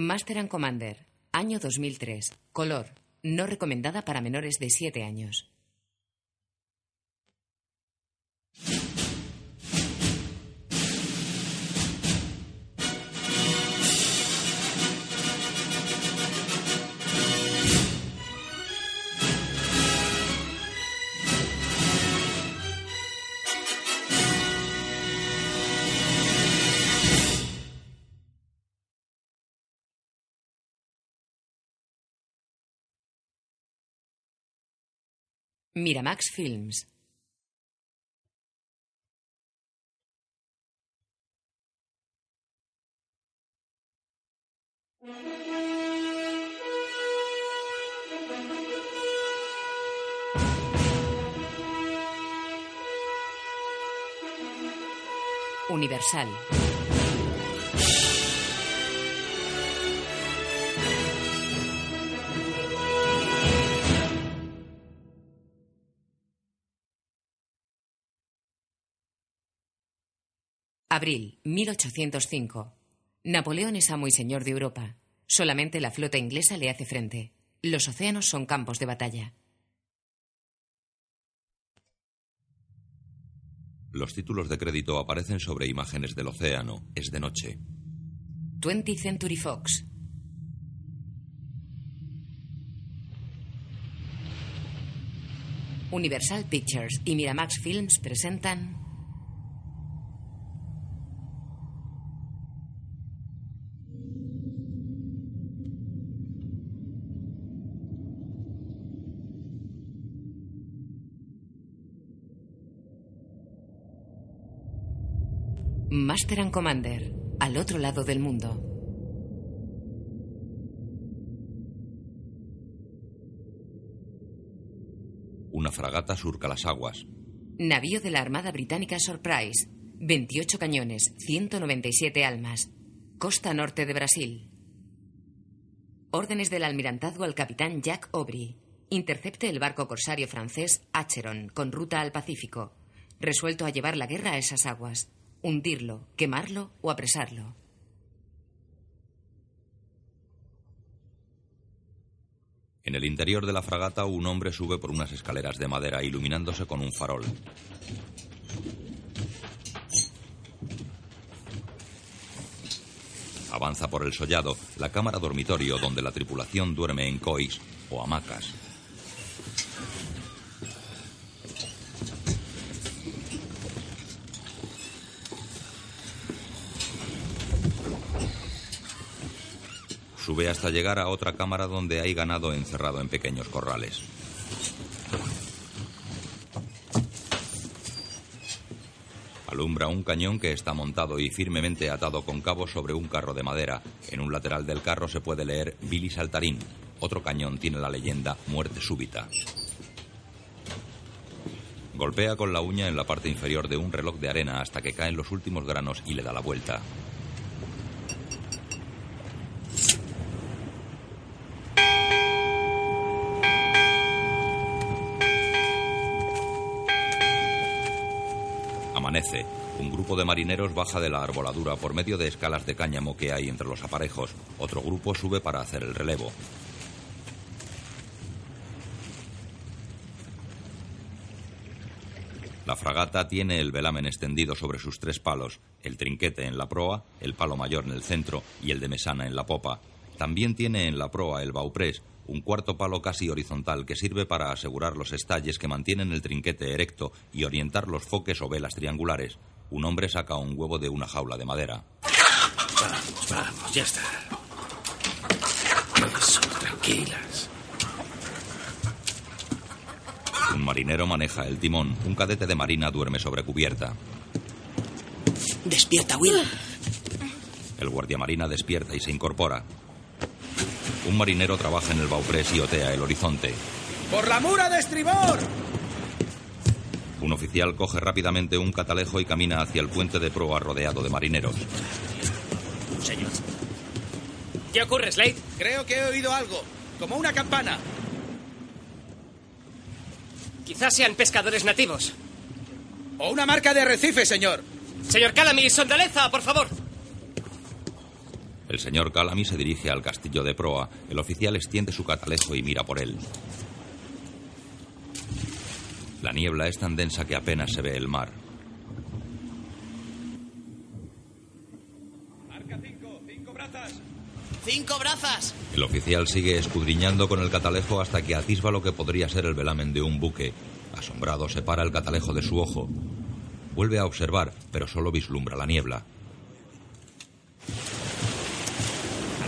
Master and Commander, año 2003. Color, no recomendada para menores de 7 años. Miramax Films. Universal. Abril, 1805. Napoleón es amo y señor de Europa. Solamente la flota inglesa le hace frente. Los océanos son campos de batalla. Los títulos de crédito aparecen sobre imágenes del océano. Es de noche. 20th Century Fox. Universal Pictures y Miramax Films presentan Master and Commander, al otro lado del mundo. Una fragata surca las aguas. Navío de la Armada Británica Surprise. 28 cañones, 197 almas. Costa norte de Brasil. Órdenes del almirantazgo al capitán Jack Aubrey. Intercepte el barco corsario francés Acheron con ruta al Pacífico. Resuelto a llevar la guerra a esas aguas. Hundirlo, quemarlo o apresarlo. En el interior de la fragata un hombre sube por unas escaleras de madera iluminándose con un farol. Avanza por el sollado, la cámara dormitorio donde la tripulación duerme en cois o hamacas. Sube hasta llegar a otra cámara donde hay ganado encerrado en pequeños corrales. Alumbra un cañón que está montado y firmemente atado con cabos sobre un carro de madera. En un lateral del carro se puede leer Billy Saltarín. Otro cañón tiene la leyenda Muerte súbita. Golpea con la uña en la parte inferior de un reloj de arena hasta que caen los últimos granos y le da la vuelta. Un grupo de marineros baja de la arboladura por medio de escalas de cáñamo que hay entre los aparejos. Otro grupo sube para hacer el relevo. La fragata tiene el velamen extendido sobre sus tres palos, el trinquete en la proa, el palo mayor en el centro y el de mesana en la popa. También tiene en la proa el bauprés, un cuarto palo casi horizontal que sirve para asegurar los estalles que mantienen el trinquete erecto y orientar los foques o velas triangulares. Un hombre saca un huevo de una jaula de madera. Vamos, vamos, ya está. Eso, tranquilas. Un marinero maneja el timón. Un cadete de marina duerme sobre cubierta. Despierta, Will. El guardiamarina despierta y se incorpora. Un marinero trabaja en el bauprés y otea el horizonte. ¡Por la mura de estribor! Un oficial coge rápidamente un catalejo y camina hacia el puente de proa rodeado de marineros. Señor. ¿Qué ocurre, Slade? Creo que he oído algo, como una campana. Quizás sean pescadores nativos. O una marca de arrecife, señor. Señor Calamy, sondaleza, por favor. El señor Calamy se dirige al castillo de proa. El oficial extiende su catalejo y mira por él. La niebla es tan densa que apenas se ve el mar. Marca cinco, cinco brazas. ¡Cinco brazas! El oficial sigue escudriñando con el catalejo hasta que atisba lo que podría ser el velamen de un buque. Asombrado, separa el catalejo de su ojo. Vuelve a observar, pero solo vislumbra la niebla.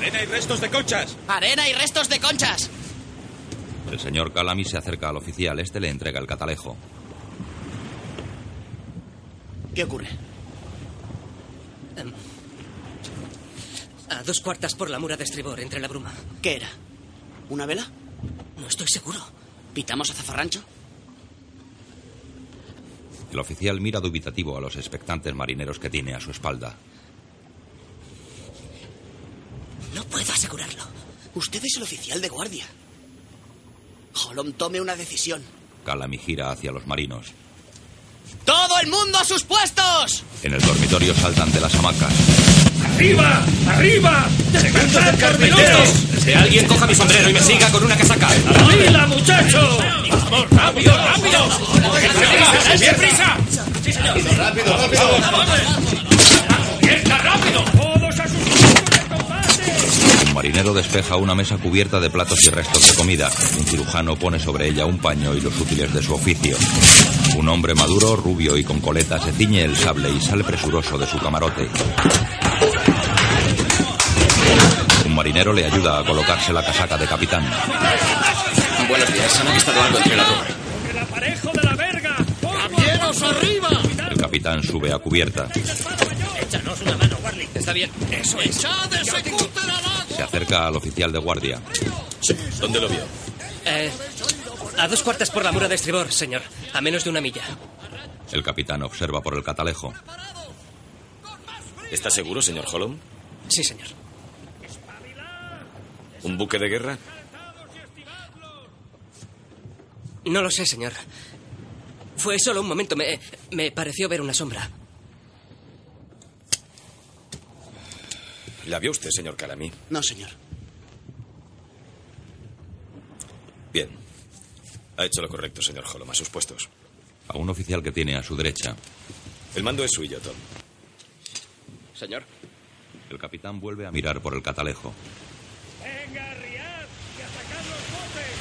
Arena y restos de conchas. ¡Arena y restos de conchas! El señor Calamy se acerca al oficial. Este le entrega el catalejo. ¿Qué ocurre? Em, a dos cuartas por la mura de estribor, entre la bruma. ¿Qué era? ¿Una vela? No estoy seguro. ¿Pitamos a zafarrancho? El oficial mira dubitativo a los expectantes marineros que tiene a su espalda. No puedo asegurarlo. Usted es el oficial de guardia. Holom, tome una decisión. Calamy gira hacia los marinos. ¡Todo el mundo a sus puestos! En el dormitorio saltan de las hamacas. ¡Arriba! ¡Arriba! ¡Segundo del carpintero! Que alguien coja mi sombrero y me siga con una casaca. ¡Arriba, muchacho! ¡Vamos, rápido, rápido! ¡Bien prisa! ¡Sí, señor! ¡Rápido, rápido! ¡Está rápido! Marinero despeja una mesa cubierta de platos y restos de comida. Un cirujano pone sobre ella un paño y los útiles de su oficio. Un hombre maduro, rubio y con coleta se ciñe el sable y sale presuroso de su camarote. Un marinero le ayuda a colocarse la casaca de capitán. Buenos días. ¿Han avistado algo entre la ropa? ¡El aparejo de la verga! ¡Camieros arriba! El capitán sube a cubierta. Échanos una mano. Está bien. Eso es. Se acerca al oficial de guardia. Sí. ¿Dónde lo vio? Eh, a dos cuartas por la mura de estribor, señor. A menos de una milla. El capitán observa por el catalejo. ¿Está seguro, señor Holland? Sí, señor. ¿Un buque de guerra? No lo sé, señor. Fue solo un momento. Me, me pareció ver una sombra. ¿La vio usted, señor Calamy? No, señor. Bien. Ha hecho lo correcto, señor Holland. A sus puestos. A un oficial que tiene a su derecha. El mando es suyo, Tom. Señor. El capitán vuelve a mirar por el catalejo. ¡Venga, Riad! ¡Y atacad los botes!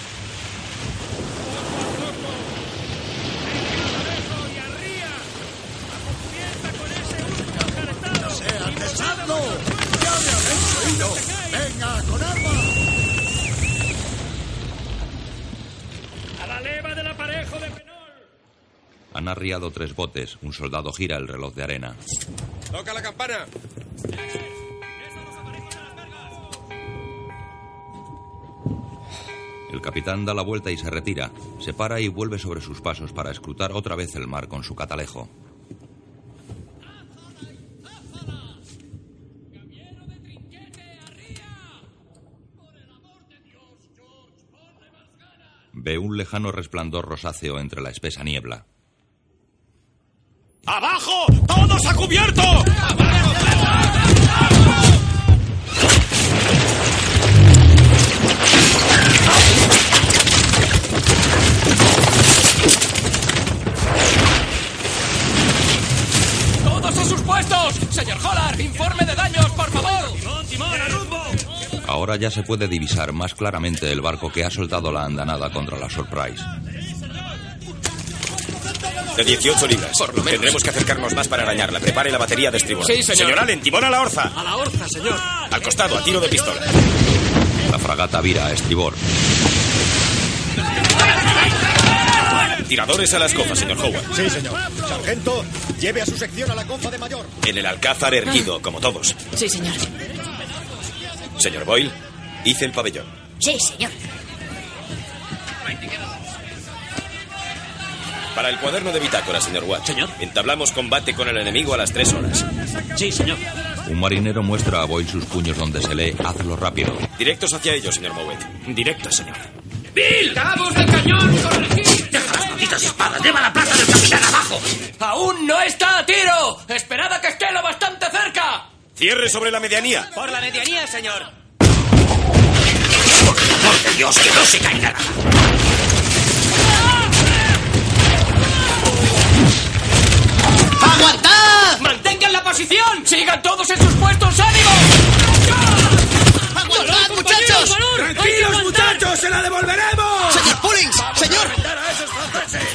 ¡Poco a poco! ¡Venga, parejo y! ¡A con ese último ¡Pesadlo! ¡Venga, con arma! ¡A la leva del aparejo de Penol! Han arriado tres botes. Un soldado gira el reloj de arena. ¡Toca la campana! El capitán da la vuelta y se retira. Se para y vuelve sobre sus pasos para escrutar otra vez el mar con su catalejo. Un lejano resplandor rosáceo entre la espesa niebla. Ya se puede divisar más claramente el barco que ha soltado la andanada contra la Surprise. De 18 libras. Por lo menos. Tendremos que acercarnos más para arañarla. Prepare la batería de estribor. Sí, señor. Allen, timón a la orza. A la orza, señor. Al costado, a tiro de pistola. La fragata vira a estribor. Tiradores a las cofas, señor Howard. Sí, señor. Sargento, lleve a su sección a la cofa de mayor. En el alcázar erguido, como todos. Sí, señor. Señor Boyle, hice el pabellón. Sí, señor. Para el cuaderno de bitácora, señor Watt. Señor. Entablamos combate con el enemigo a las tres horas. Sí, señor. Un marinero muestra a Boyle sus puños donde se lee Hazlo rápido. Directos hacia ellos, señor Mowet. Directo, señor. ¡Bill! ¡Cabos del cañón! ¡Corregid! ¡Deja las malditas espadas! ¡Lleva la plaza del capitán abajo! ¡Aún no está a tiro! ¡Esperad a que esté lo bastante cerca! Cierre sobre la medianía. Por la medianía, señor. ¡Por Dios, que no se caiga nada! ¡Aguantad! ¡Mantengan la posición! ¡Sigan todos en sus puestos! ¡Ánimo! ¡Aguantad, muchachos! ¡Tranquilos, muchachos! ¡Se la devolveremos! ¡Señor Pullings! ¡Señor!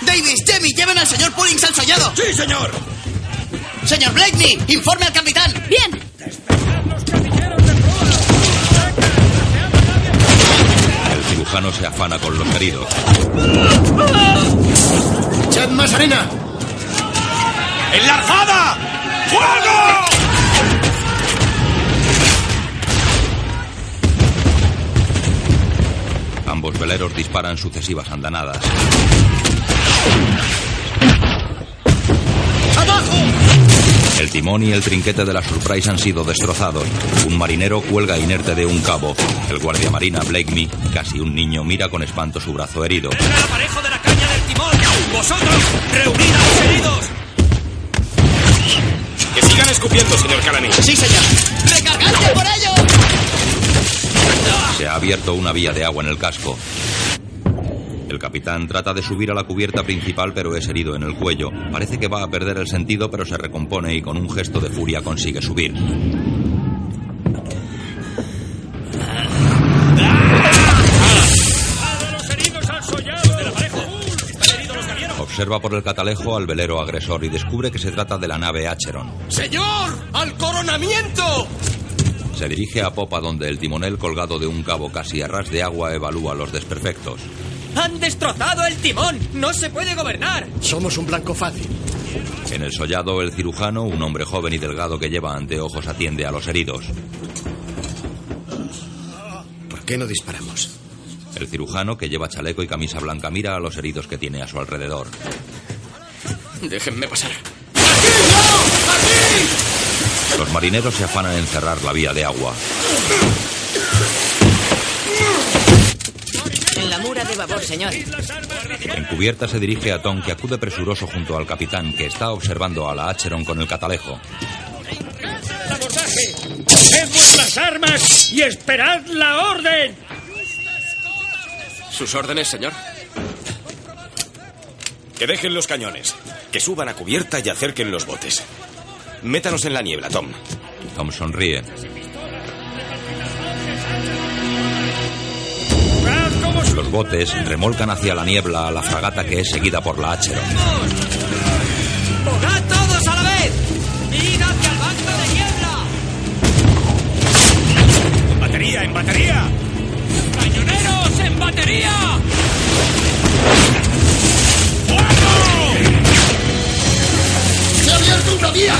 ¡Davis, Demi, lleven al señor Pullings al sollado! ¡Sí, señor! ¡Señor Blakeney, informe al capitán! Bien. Cirujano se afana con los heridos. ¡Echad más arena! ¡Enlarzada! ¡Fuego! Ambos veleros disparan sucesivas andanadas. El timón y el trinquete de la Surprise han sido destrozados. Un marinero cuelga inerte de un cabo. El guardia marina Blakeney, casi un niño, mira con espanto su brazo herido. ¡El aparejo de la caña del timón! ¡Vosotros, reunid a los heridos! Que sigan escupiendo, señor Calani. ¡Sí, señor! ¡Recargadse por ello! Se ha abierto una vía de agua en el casco. El capitán trata de subir a la cubierta principal pero es herido en el cuello. Parece que va a perder el sentido pero se recompone y con un gesto de furia consigue subir. Observa por el catalejo al velero agresor y descubre que se trata de la nave Acheron. ¡Señor! ¡Al coronamiento! Se dirige a popa donde el timonel colgado de un cabo casi a ras de agua evalúa los desperfectos. ¡Han destrozado el timón! ¡No se puede gobernar! Somos un blanco fácil. En el sollado, el cirujano, un hombre joven y delgado que lleva anteojos, atiende a los heridos. ¿Por qué no disparamos? El cirujano, que lleva chaleco y camisa blanca, mira a los heridos que tiene a su alrededor. Déjenme pasar. Los marineros se afanan en cerrar la vía de agua. En la mura de babor, señor. En cubierta se dirige a Tom, que acude presuroso junto al capitán, que está observando a la Acheron con el catalejo. ¡El abordaje! ¡Coged vuestras armas y esperad la orden! ¿Sus órdenes, señor? Que dejen los cañones. Que suban a cubierta y acerquen los botes. Métanos en la niebla, Tom. Tom sonríe. Los botes remolcan hacia la niebla a la fragata que es seguida por la Acheron. ¡Bogad todos a la vez! ¡Id hacia el banco de niebla! ¡En batería, en batería! ¡Cañoneros, en batería! ¡Se ha abierto una vía!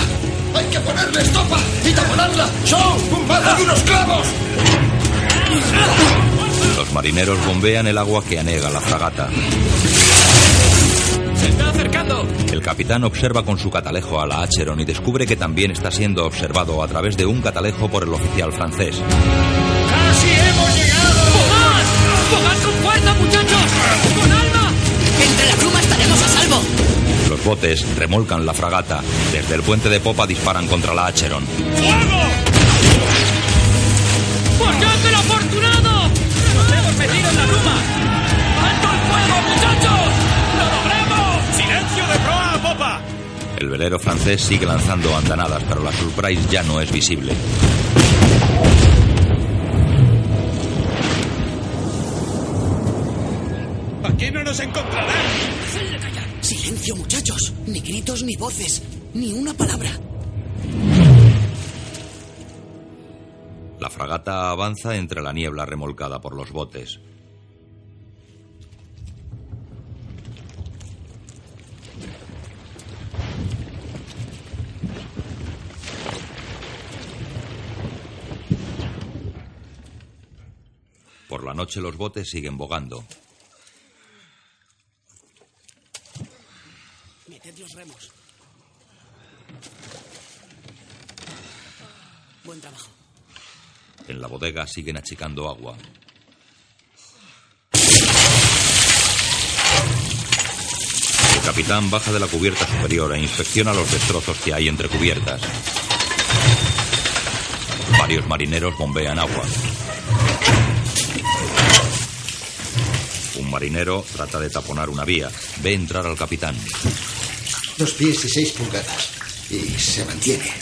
¡Hay que ponerle estopa y taponarla! ¡Son un barro de unos clavos! Los marineros bombean el agua que anega la fragata. ¡Se está acercando! El capitán observa con su catalejo a la Acheron y descubre que también está siendo observado a través de un catalejo por el oficial francés. ¡Casi hemos llegado! ¡Bogad! ¡Bogad con fuerza, muchachos! ¡Con alma! ¡Entre la pluma estaremos a salvo! Los botes remolcan la fragata. Desde el puente de popa disparan contra la Acheron. ¡Fuego! ¡Por Dios del afortunado! ¡Alto el fuego, muchachos! ¡Lo logramos! ¡Silencio de proa a popa! El velero francés sigue lanzando andanadas, pero la Surprise ya no es visible. ¡Aquí no nos encontrarán! ¡Silencio, muchachos! Ni gritos ni voces. Ni una palabra. La fragata avanza entre la niebla remolcada por los botes. Por la noche los botes siguen bogando. Meted los remos. Buen trabajo. En la bodega siguen achicando agua. El capitán baja de la cubierta superior e inspecciona los destrozos que hay entre cubiertas. Varios marineros bombean agua. Marinero trata de taponar una vía. Ve entrar al capitán. Dos pies y seis pulgadas. Y se mantiene.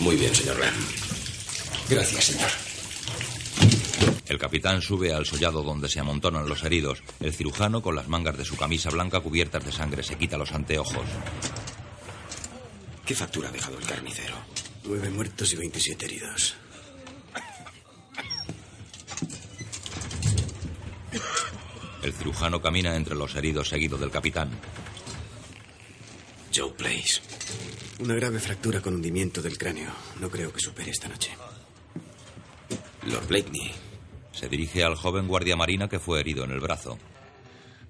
Muy bien, señor Ram. Gracias, señor. El capitán sube al sollado donde se amontonan los heridos. El cirujano, con las mangas de su camisa blanca cubiertas de sangre, se quita los anteojos. ¿Qué factura ha dejado el carnicero? Nueve muertos y 27 heridos. El cirujano camina entre los heridos seguido del capitán. Joe Place. Una grave fractura con hundimiento del cráneo. No creo que supere esta noche. Lord Blakeney. Se dirige al joven guardia marina que fue herido en el brazo.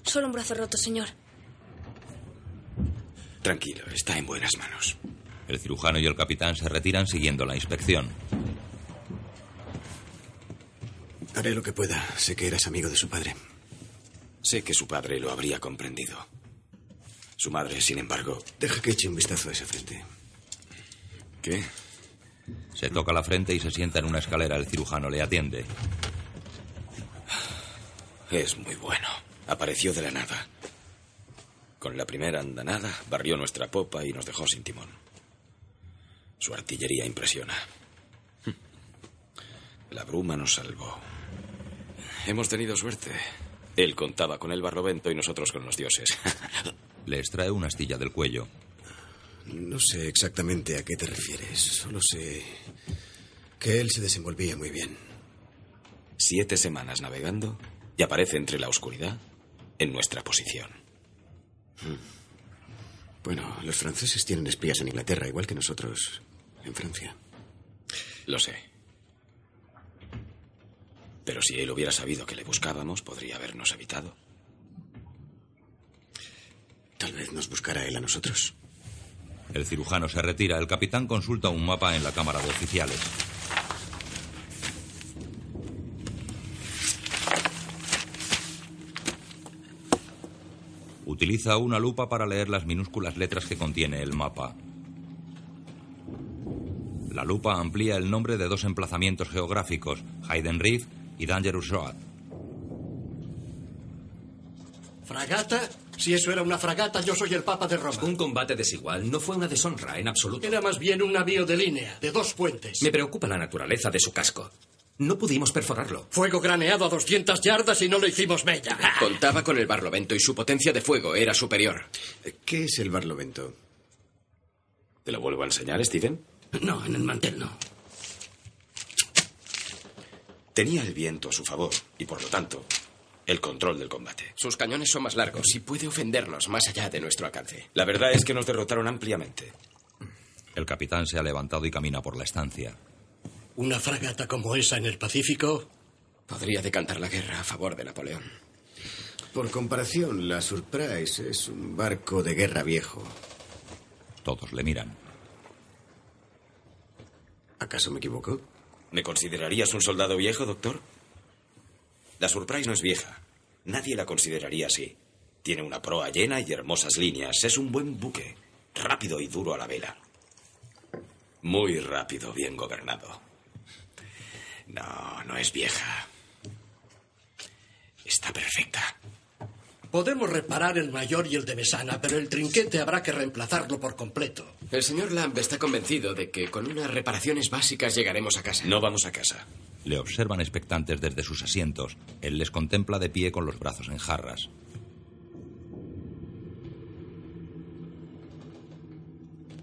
Solo un brazo roto, señor. Tranquilo, está en buenas manos. El cirujano y el capitán se retiran siguiendo la inspección. Haré lo que pueda. Sé que eras amigo de su padre. Sé que su padre lo habría comprendido. Su madre, sin embargo. Deja que eche un vistazo a esa frente. ¿Qué? Se toca la frente y se sienta en una escalera. El cirujano le atiende. Es muy bueno. Apareció de la nada. Con la primera andanada barrió nuestra popa y nos dejó sin timón. Su artillería impresiona. La bruma nos salvó. Hemos tenido suerte. Él contaba con el barlovento y nosotros con los dioses. Le extrae una astilla del cuello. No sé exactamente a qué te refieres. Solo sé que él se desenvolvía muy bien. Siete semanas navegando y aparece entre la oscuridad en nuestra posición. Hmm. Bueno, los franceses tienen espías en Inglaterra, igual que nosotros en Francia. Lo sé. Pero si él hubiera sabido que le buscábamos, podría habernos evitado. Tal vez nos buscara él a nosotros. El cirujano se retira. El capitán consulta un mapa en la cámara de oficiales. Utiliza una lupa para leer las minúsculas letras que contiene el mapa. La lupa amplía el nombre de dos emplazamientos geográficos, Hayden Reef y Dangerous Road. ¿Fragata? Si eso era una fragata, yo soy el Papa de Roma. Un combate desigual no fue una deshonra en absoluto. Era más bien un navío de línea, de dos puentes. Me preocupa la naturaleza de su casco. No pudimos perforarlo. Fuego graneado a 200 yardas y no lo hicimos mella. Contaba con el barlovento y su potencia de fuego era superior. ¿Qué es el barlovento? ¿Te lo vuelvo a enseñar, Steven? No, en el mantel no. Tenía el viento a su favor y, por lo tanto, el control del combate. Sus cañones son más largos y puede ofendernos más allá de nuestro alcance. La verdad es que nos derrotaron ampliamente. El capitán se ha levantado y camina por la estancia. Una fragata como esa en el Pacífico podría decantar la guerra a favor de Napoleón. Por comparación, la Surprise es un barco de guerra viejo. Todos le miran. ¿Acaso me equivoco? ¿Me considerarías un soldado viejo, doctor? La Surprise no es vieja. Nadie la consideraría así. Tiene una proa llena y hermosas líneas. Es un buen buque. Rápido y duro a la vela. Muy rápido, bien gobernado. No, no es vieja. Está perfecta. Podemos reparar el mayor y el de Mesana, pero el trinquete habrá que reemplazarlo por completo. El señor Lamb está convencido de que con unas reparaciones básicas llegaremos a casa. No vamos a casa. Le observan expectantes desde sus asientos. Él les contempla de pie con los brazos en jarras.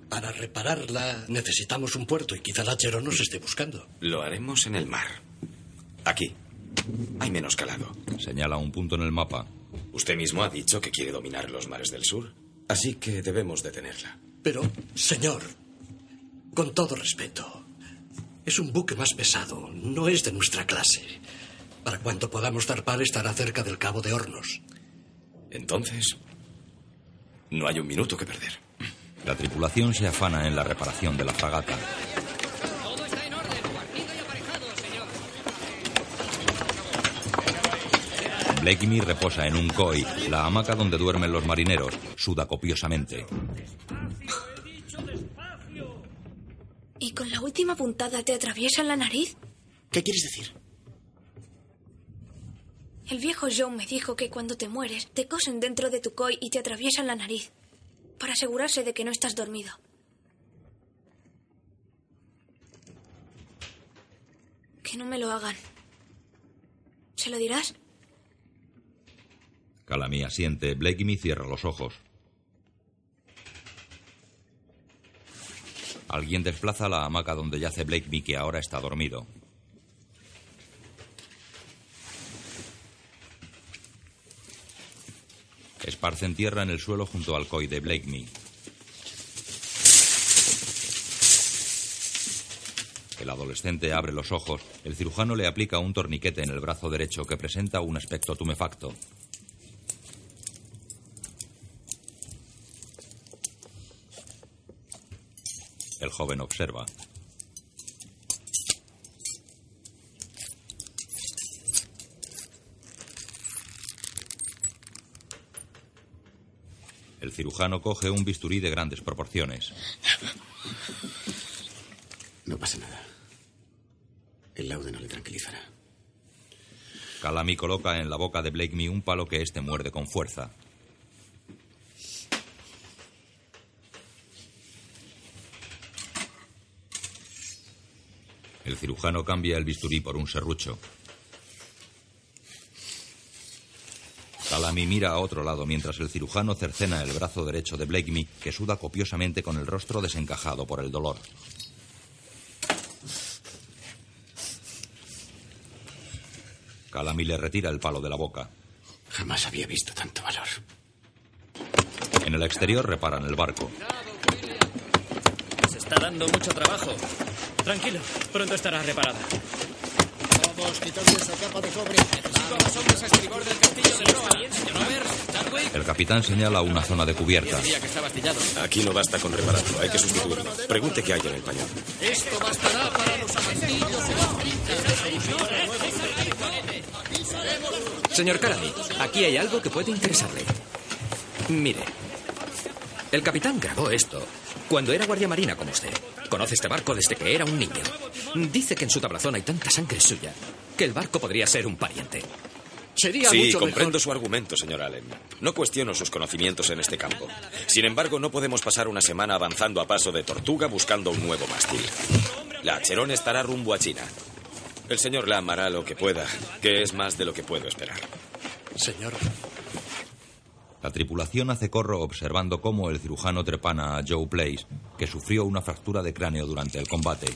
Para repararla necesitamos un puerto y quizá Lachero nos esté buscando. Lo haremos en el mar. Aquí. Hay menos calado. Señala un punto en el mapa. Usted mismo ha dicho que quiere dominar los mares del sur. Así que debemos detenerla. Pero, señor, con todo respeto, es un buque más pesado. No es de nuestra clase. Para cuanto podamos zarpar estará cerca del Cabo de Hornos. Entonces, no hay un minuto que perder. La tripulación se afana en la reparación de la fragata. Todo está en orden, guarnido y aparejado, señor. Blakeney reposa en un koi, la hamaca donde duermen los marineros. Suda copiosamente. Despacio, he dicho despacio. última puntada te atraviesa la nariz? ¿Qué quieres decir? El viejo Joe me dijo que cuando te mueres, te cosen dentro de tu coi y te atraviesan la nariz. Para asegurarse de que no estás dormido. Que no me lo hagan. ¿Se lo dirás? Calamy asiente. Blakemy cierra los ojos. Alguien desplaza la hamaca donde yace Blakemy, que ahora está dormido. Esparcen tierra en el suelo junto al coi de Blakemy. El adolescente abre los ojos. El cirujano le aplica un torniquete en el brazo derecho que presenta un aspecto tumefacto. El joven observa. El cirujano coge un bisturí de grandes proporciones. No pasa nada. El laude no le tranquilizará. Calamy coloca en la boca de Blakemy un palo que éste muerde con fuerza. El cirujano cambia el bisturí por un serrucho. Calamy mira a otro lado mientras el cirujano cercena el brazo derecho de Blakemy, que suda copiosamente con el rostro desencajado por el dolor. Calamy le retira el palo de la boca. Jamás había visto tanto valor. En el exterior reparan el barco. Se está dando mucho trabajo. Tranquilo, pronto estará reparada. Vamos, quitadle esa capa de cobre. Necesito a más hombres a estribor del castillo de proa. señor Overs? Chadwick. El capitán señala una zona de cubierta. Que. Aquí no basta con repararlo, hay que sustituirlo. Pregunte qué hay en el pañal. Esto bastará para los amantillos y. Señor Calamy, aquí hay algo que puede interesarle. Mire, el capitán grabó esto cuando era guardia marina como usted. Conoce este barco desde que era un niño. Dice que en su tablazón hay tanta sangre suya que el barco podría ser un pariente. Sería Sí, mucho comprendo mejor. su argumento, señor Allen. No cuestiono sus conocimientos en este campo. Sin embargo, no podemos pasar una semana avanzando a paso de tortuga buscando un nuevo mástil. La Cherón estará rumbo a China. El señor Lam hará lo que pueda, que es más de lo que puedo esperar. Señor, La tripulación hace corro observando cómo el cirujano trepana a Joe Place, que sufrió una fractura de cráneo durante el combate.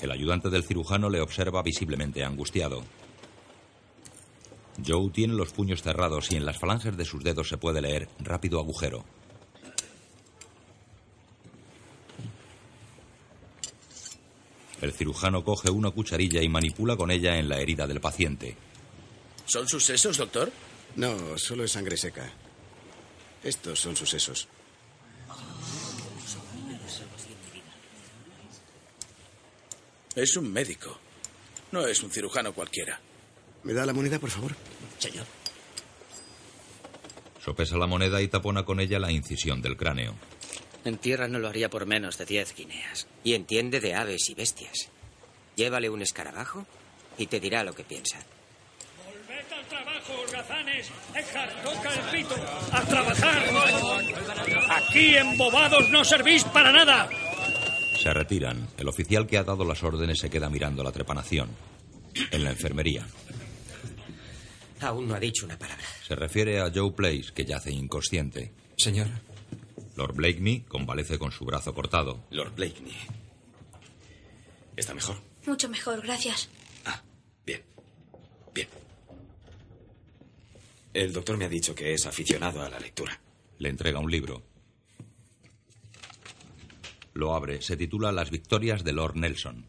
El ayudante del cirujano le observa visiblemente angustiado. Joe tiene los puños cerrados y en las falanges de sus dedos se puede leer rápido agujero. El cirujano coge una cucharilla y manipula con ella en la herida del paciente. ¿Son sus sesos, doctor? No, solo es sangre seca. Estos son sus sesos. Es un médico. No es un cirujano cualquiera. ¿Me da la moneda, por favor? Señor. Sopesa la moneda y tapona con ella la incisión del cráneo. En tierra no lo haría por menos de diez guineas. Y entiende de aves y bestias. Llévale un escarabajo y te dirá lo que piensa. Volved al trabajo, holgazanes. Eckhart, toca el pito. ¡A trabajar! Aquí embobados no servís para nada. Se retiran. El oficial que ha dado las órdenes se queda mirando la trepanación. En la enfermería. Aún no ha dicho una palabra. Se refiere a Joe Place, que yace inconsciente. Señor. Lord Blakeney convalece con su brazo cortado. Lord Blakeney. ¿Está mejor? Mucho mejor, gracias. Bien. Bien. El doctor me ha dicho que es aficionado a la lectura. Le entrega un libro. Lo abre. Se titula Las victorias de Lord Nelson.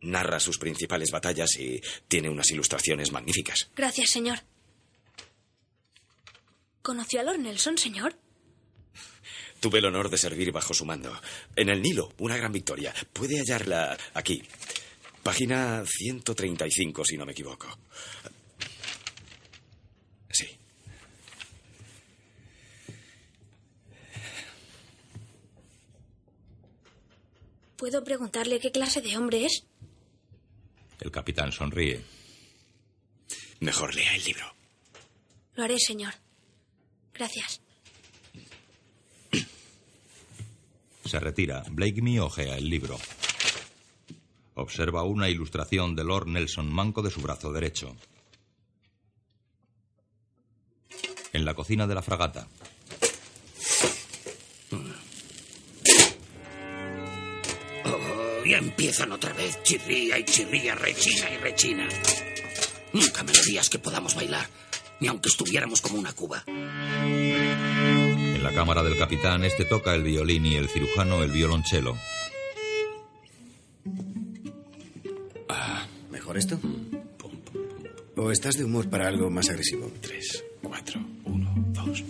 Narra sus principales batallas y tiene unas ilustraciones magníficas. Gracias, señor. ¿Conoció a Lord Nelson, señor? Tuve el honor de servir bajo su mando. En el Nilo, una gran victoria. Puede hallarla aquí. Página 135, si no me equivoco. Sí. ¿Puedo preguntarle qué clase de hombre es? El capitán sonríe. Mejor lea el libro. Lo haré, señor. Gracias. Se retira. Blakemy ojea el libro. Observa una ilustración de Lord Nelson manco de su brazo derecho. En la cocina de la fragata. Oh, ya empiezan otra vez. Chirría y chirría, rechina y rechina. Nunca melodías que podamos bailar, ni aunque estuviéramos como una cuba. En la cámara del capitán, este toca el violín y el cirujano el violonchelo. Ah, ¿Mejor esto? ¿O estás de humor para algo más agresivo? Tres, cuatro, uno, dos.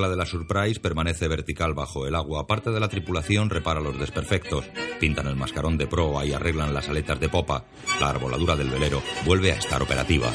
Ancla de la Surprise permanece vertical bajo el agua, parte de la tripulación repara los desperfectos, pintan el mascarón de proa y arreglan las aletas de popa. La arboladura del velero vuelve a estar operativa.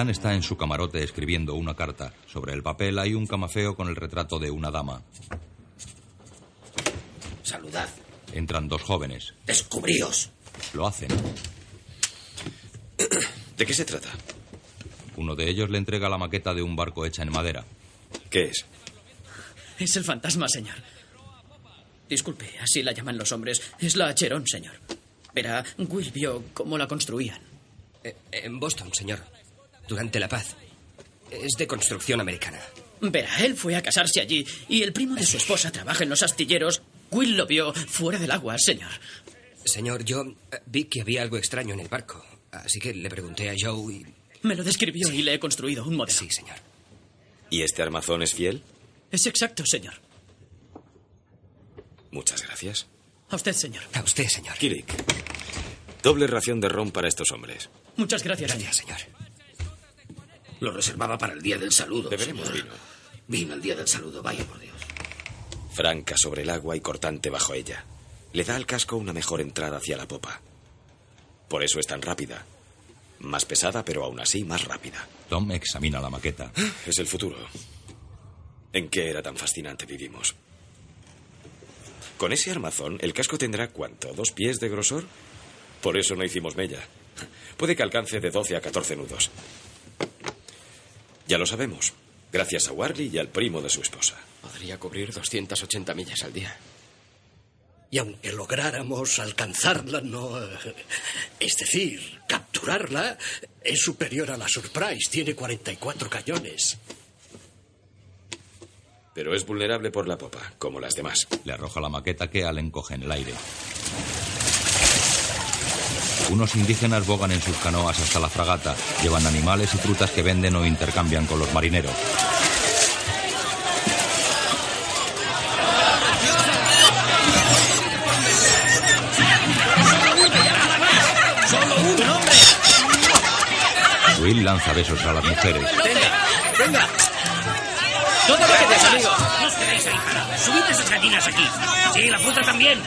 Capitán está en su camarote escribiendo una carta. Sobre el papel hay un camafeo con el retrato de una dama. Saludad. Entran dos jóvenes. Descubríos. Lo hacen. ¿De qué se trata? Uno de ellos le entrega la maqueta de un barco hecha en madera. ¿Qué es? Es el fantasma, señor. Disculpe, así la llaman los hombres. Es la Cherón, señor. Verá, Will vio cómo la construían. Eh, en Boston, señor. Durante la paz. Es de construcción americana. Verá, él fue a casarse allí y el primo de su esposa trabaja en los astilleros. Will lo vio fuera del agua, señor. Señor, yo eh, vi que había algo extraño en el barco. Así que le pregunté a Joe y... Me lo describió y le he construido un modelo. Sí, señor. ¿Y este armazón es fiel? Es exacto, señor. Muchas gracias. A usted, señor. A usted, señor. Kirik. Doble ración de ron para estos hombres. Muchas gracias, Gracias, señor. Lo reservaba para el día del saludo. Beberemos vino. Vino el día del saludo, vaya por Dios. Franca sobre el agua y cortante bajo ella. Le da al casco una mejor entrada hacia la popa. Por eso es tan rápida. Más pesada, pero aún así más rápida. Tom examina la maqueta. Es el futuro. ¿En qué era tan fascinante vivimos? Con ese armazón, el casco tendrá cuánto? ¿Dos pies de grosor? Por eso no hicimos mella. Puede que alcance de 12 a 14 nudos. Ya lo sabemos. Gracias a Warley y al primo de su esposa. Podría cubrir 280 millas al día. Y aunque lográramos alcanzarla, no. eh, Es decir, capturarla, es superior a la Surprise. Tiene 44 cañones. Pero es vulnerable por la popa, como las demás. Le arroja la maqueta que Al encoge en el aire. Unos indígenas bogan en sus canoas hasta la fragata. Llevan animales y frutas que venden o intercambian con los marineros. Will lanza besos a las mujeres. ¡Venga! ¡Venga! ¡Todo lo! ¡No os quedéis ahí! ¡Subid esas gallinas aquí! ¡Sí, la fruta también!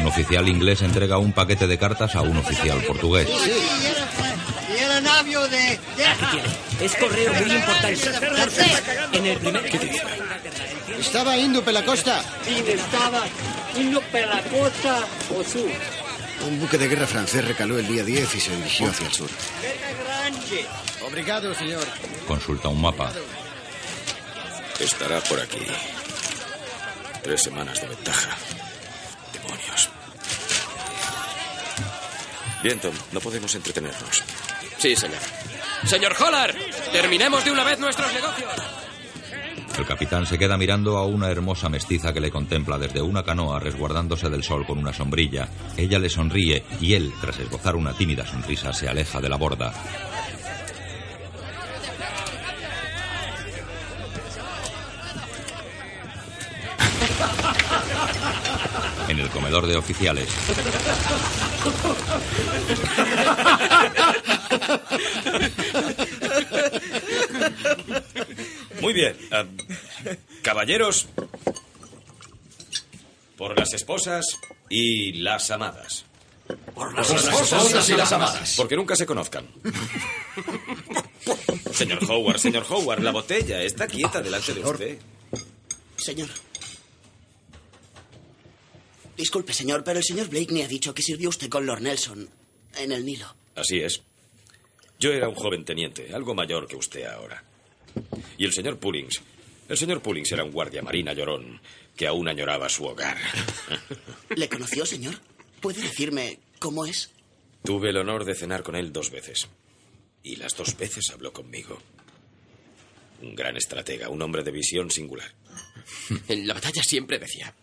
Un oficial inglés entrega un paquete de cartas a un oficial portugués. Navio de... Es correo muy importante. En el primer... Estaba indo pela costa. estaba indo pela costa o sur. Un buque de guerra francés recaló el día 10 y se dirigió hacia el sur. grande. Obrigado, señor. Consulta un mapa. Estará por aquí. Tres semanas de ventaja. Bien, Tom, no podemos entretenernos. Sí, señor. Señor Hollar, terminemos de una vez nuestros negocios. El capitán se queda mirando a una hermosa mestiza que le contempla desde una canoa resguardándose del sol con una sombrilla. Ella le sonríe y él, tras esbozar una tímida sonrisa, se aleja de la borda. En el comedor de oficiales. Muy bien. ah, caballeros, por las esposas y las amadas. Por las esposas y las amadas. Porque nunca se conozcan. Señor Howard, señor Howard, la botella está quieta delante de usted. Señor. Disculpe, señor, pero el señor Blakeney ha dicho que sirvió usted con Lord Nelson en el Nilo. Así es. Yo era un joven teniente, algo mayor que usted ahora. Y el señor Pullings. El señor Pullings era un guardia marina llorón que aún añoraba su hogar. ¿Le conoció, señor? ¿Puede decirme cómo es? Tuve el honor de cenar con él dos veces. Y las dos veces habló conmigo. Un gran estratega, un hombre de visión singular. En la batalla siempre decía: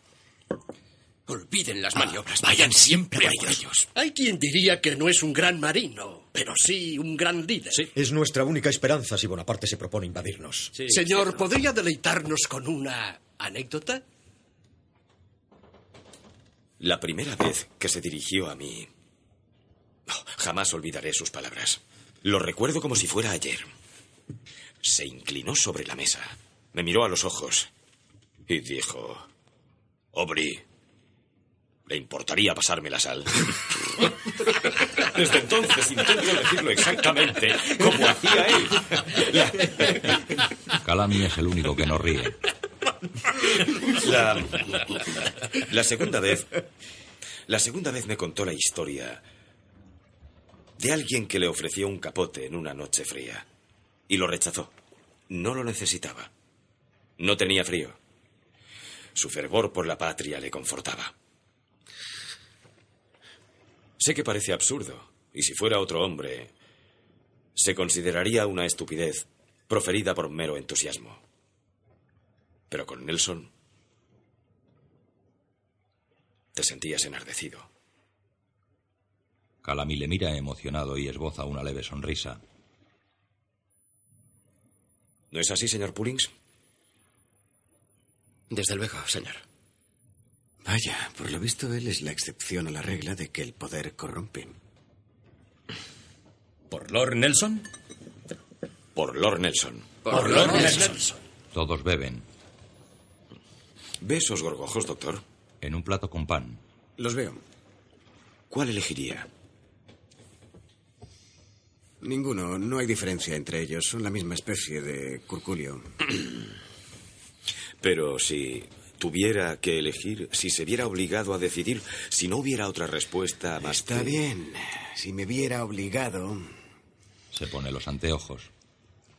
Olviden las maniobras, Ah, vayan siempre a ellos. Hay quien diría que no es un gran marino, pero sí un gran líder. Es nuestra única esperanza si Bonaparte se propone invadirnos. Señor, ¿podría deleitarnos con una anécdota? La primera vez que se dirigió a mí. Oh, jamás olvidaré sus palabras. Lo recuerdo como si fuera ayer. Se inclinó sobre la mesa, me miró a los ojos y dijo: Aubrey, ¿le importaría pasarme la sal? Desde entonces intento decirlo exactamente como hacía él. Calami es el único que no ríe. La, la segunda vez. La segunda vez me contó la historia de alguien que le ofreció un capote en una noche fría y lo rechazó. No lo necesitaba. No tenía frío. Su fervor por la patria le confortaba. Sé que parece absurdo, y si fuera otro hombre, se consideraría una estupidez proferida por mero entusiasmo. Pero con Nelson te sentías enardecido. Calami le mira emocionado y esboza una leve sonrisa. ¿No es así, señor Pullings? Desde luego, señor. Vaya, por lo visto él es la excepción a la regla de que el poder corrompe. ¿Por Lord Nelson? Por Lord Nelson. Por Lord Nelson. Todos beben. ¿Ve esos gorgojos, doctor? En un plato con pan. Los veo. ¿Cuál elegiría? Ninguno, no hay diferencia entre ellos. Son la misma especie de curculio. Pero si tuviera que elegir, si se viera obligado a decidir, si no hubiera otra respuesta más Está que- bien. Si me viera obligado, Se pone los anteojos.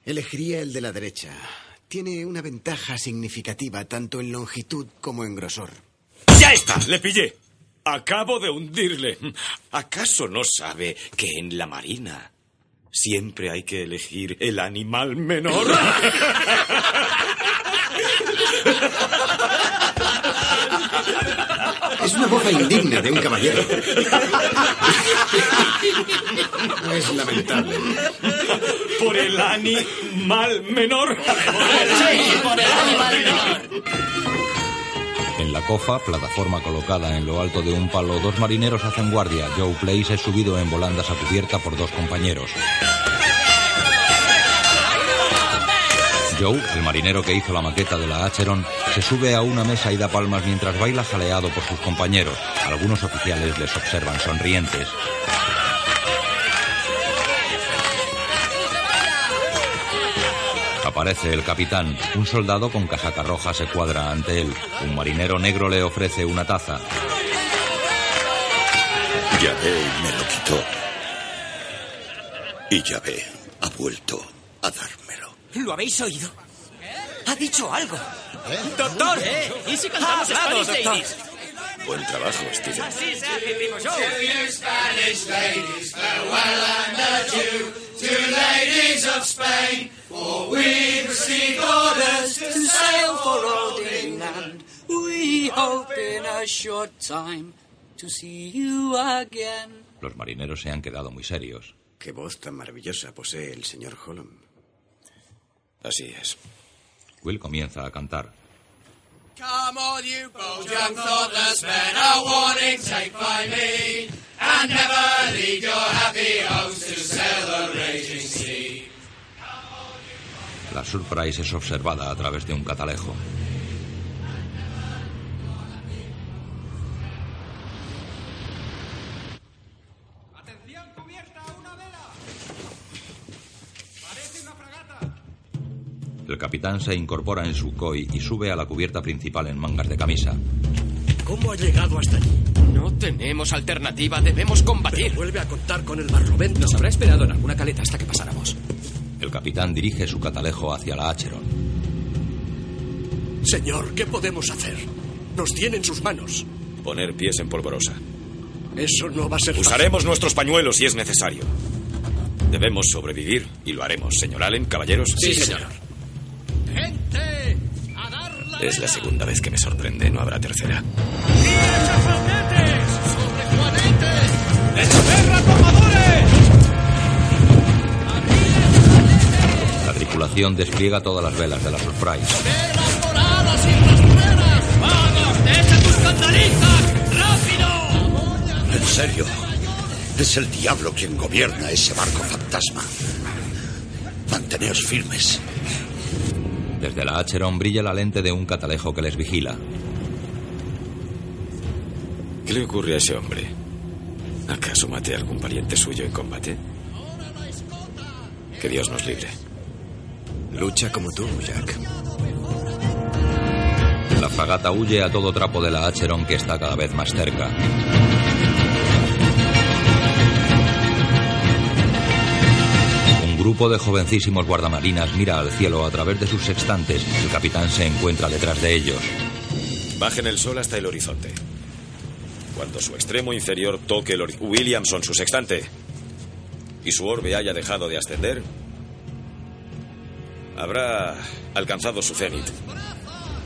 elegiría el de la derecha. Tiene una ventaja significativa tanto en longitud como en grosor. ¡Ya está! ¡Le pillé! Acabo de hundirle. ¿Acaso no sabe que en la marina siempre hay que elegir el animal menor? Es una mofa indigna de un caballero. Es lamentable. Por el animal menor. por el animal En la cofa, plataforma colocada en lo alto de un palo, dos marineros hacen guardia. Joe Place es subido en volandas a cubierta por dos compañeros. Joe, el marinero que hizo la maqueta de la Acheron, se sube a una mesa y da palmas mientras baila jaleado por sus compañeros. Algunos oficiales les observan sonrientes. Aparece el capitán. Un soldado con casaca roja se cuadra ante él. Un marinero negro le ofrece una taza. Yahvé me lo quitó. Y Yahvé ha vuelto a dármelo. ¿Lo habéis oído? Ha dicho algo. ¡Doctor! ¿Y si cantamos Ha hablado, Spanish doctor. Ladies? Buen trabajo, Steven. Así se hace, primo show. Spanish ladies, farewell and adieu. Two ladies seas of Spain, for received orders to sail for old England. We hope in a short time to see you again. Los marineros se han quedado muy serios. Qué voz tan maravillosa posee el señor Holland. Así es. Will comienza a cantar. Come all you bold young thoughtless men, a warning take by me, and never leave your happy homes to sail the raging sea. La Surprise es observada a través de un catalejo. El capitán se incorpora en su koi y sube a la cubierta principal en mangas de camisa. ¿Cómo ha llegado hasta allí? No tenemos alternativa, debemos combatir. Pero vuelve a contar con el barlovento. Nos habrá esperado en alguna caleta hasta que pasáramos. El capitán dirige su catalejo hacia la Acheron. Señor, ¿qué podemos hacer? Nos tiene en sus manos. Poner pies en polvorosa. Eso no va a ser fácil. Usaremos nuestros pañuelos si es necesario. Debemos sobrevivir y lo haremos. Señor Allen, caballeros. Sí, señor. ¡Gente! ¡A dar la Es la segunda vez que me sorprende, no habrá tercera. La tripulación despliega todas las velas de la Surprise. ¡Velas doradas y rastreras! ¡Vamos, deja tus! ¡Rápido! En serio, es el diablo quien gobierna ese barco fantasma. Manteneos firmes. Desde la Acheron brilla la lente de un catalejo que les vigila. ¿Qué le ocurre a ese hombre? ¿Acaso maté a algún pariente suyo en combate? Que Dios nos libre. Lucha como tú, Jack. La fragata huye a todo trapo de la Acheron que está cada vez más cerca. Grupo de jovencísimos guardamarinas mira al cielo a través de sus sextantes. El capitán se encuentra detrás de ellos. Bajen el sol hasta el horizonte. Cuando su extremo inferior toque el horizonte. Williamson, su sextante. Y su orbe haya dejado de ascender. Habrá alcanzado su cenit.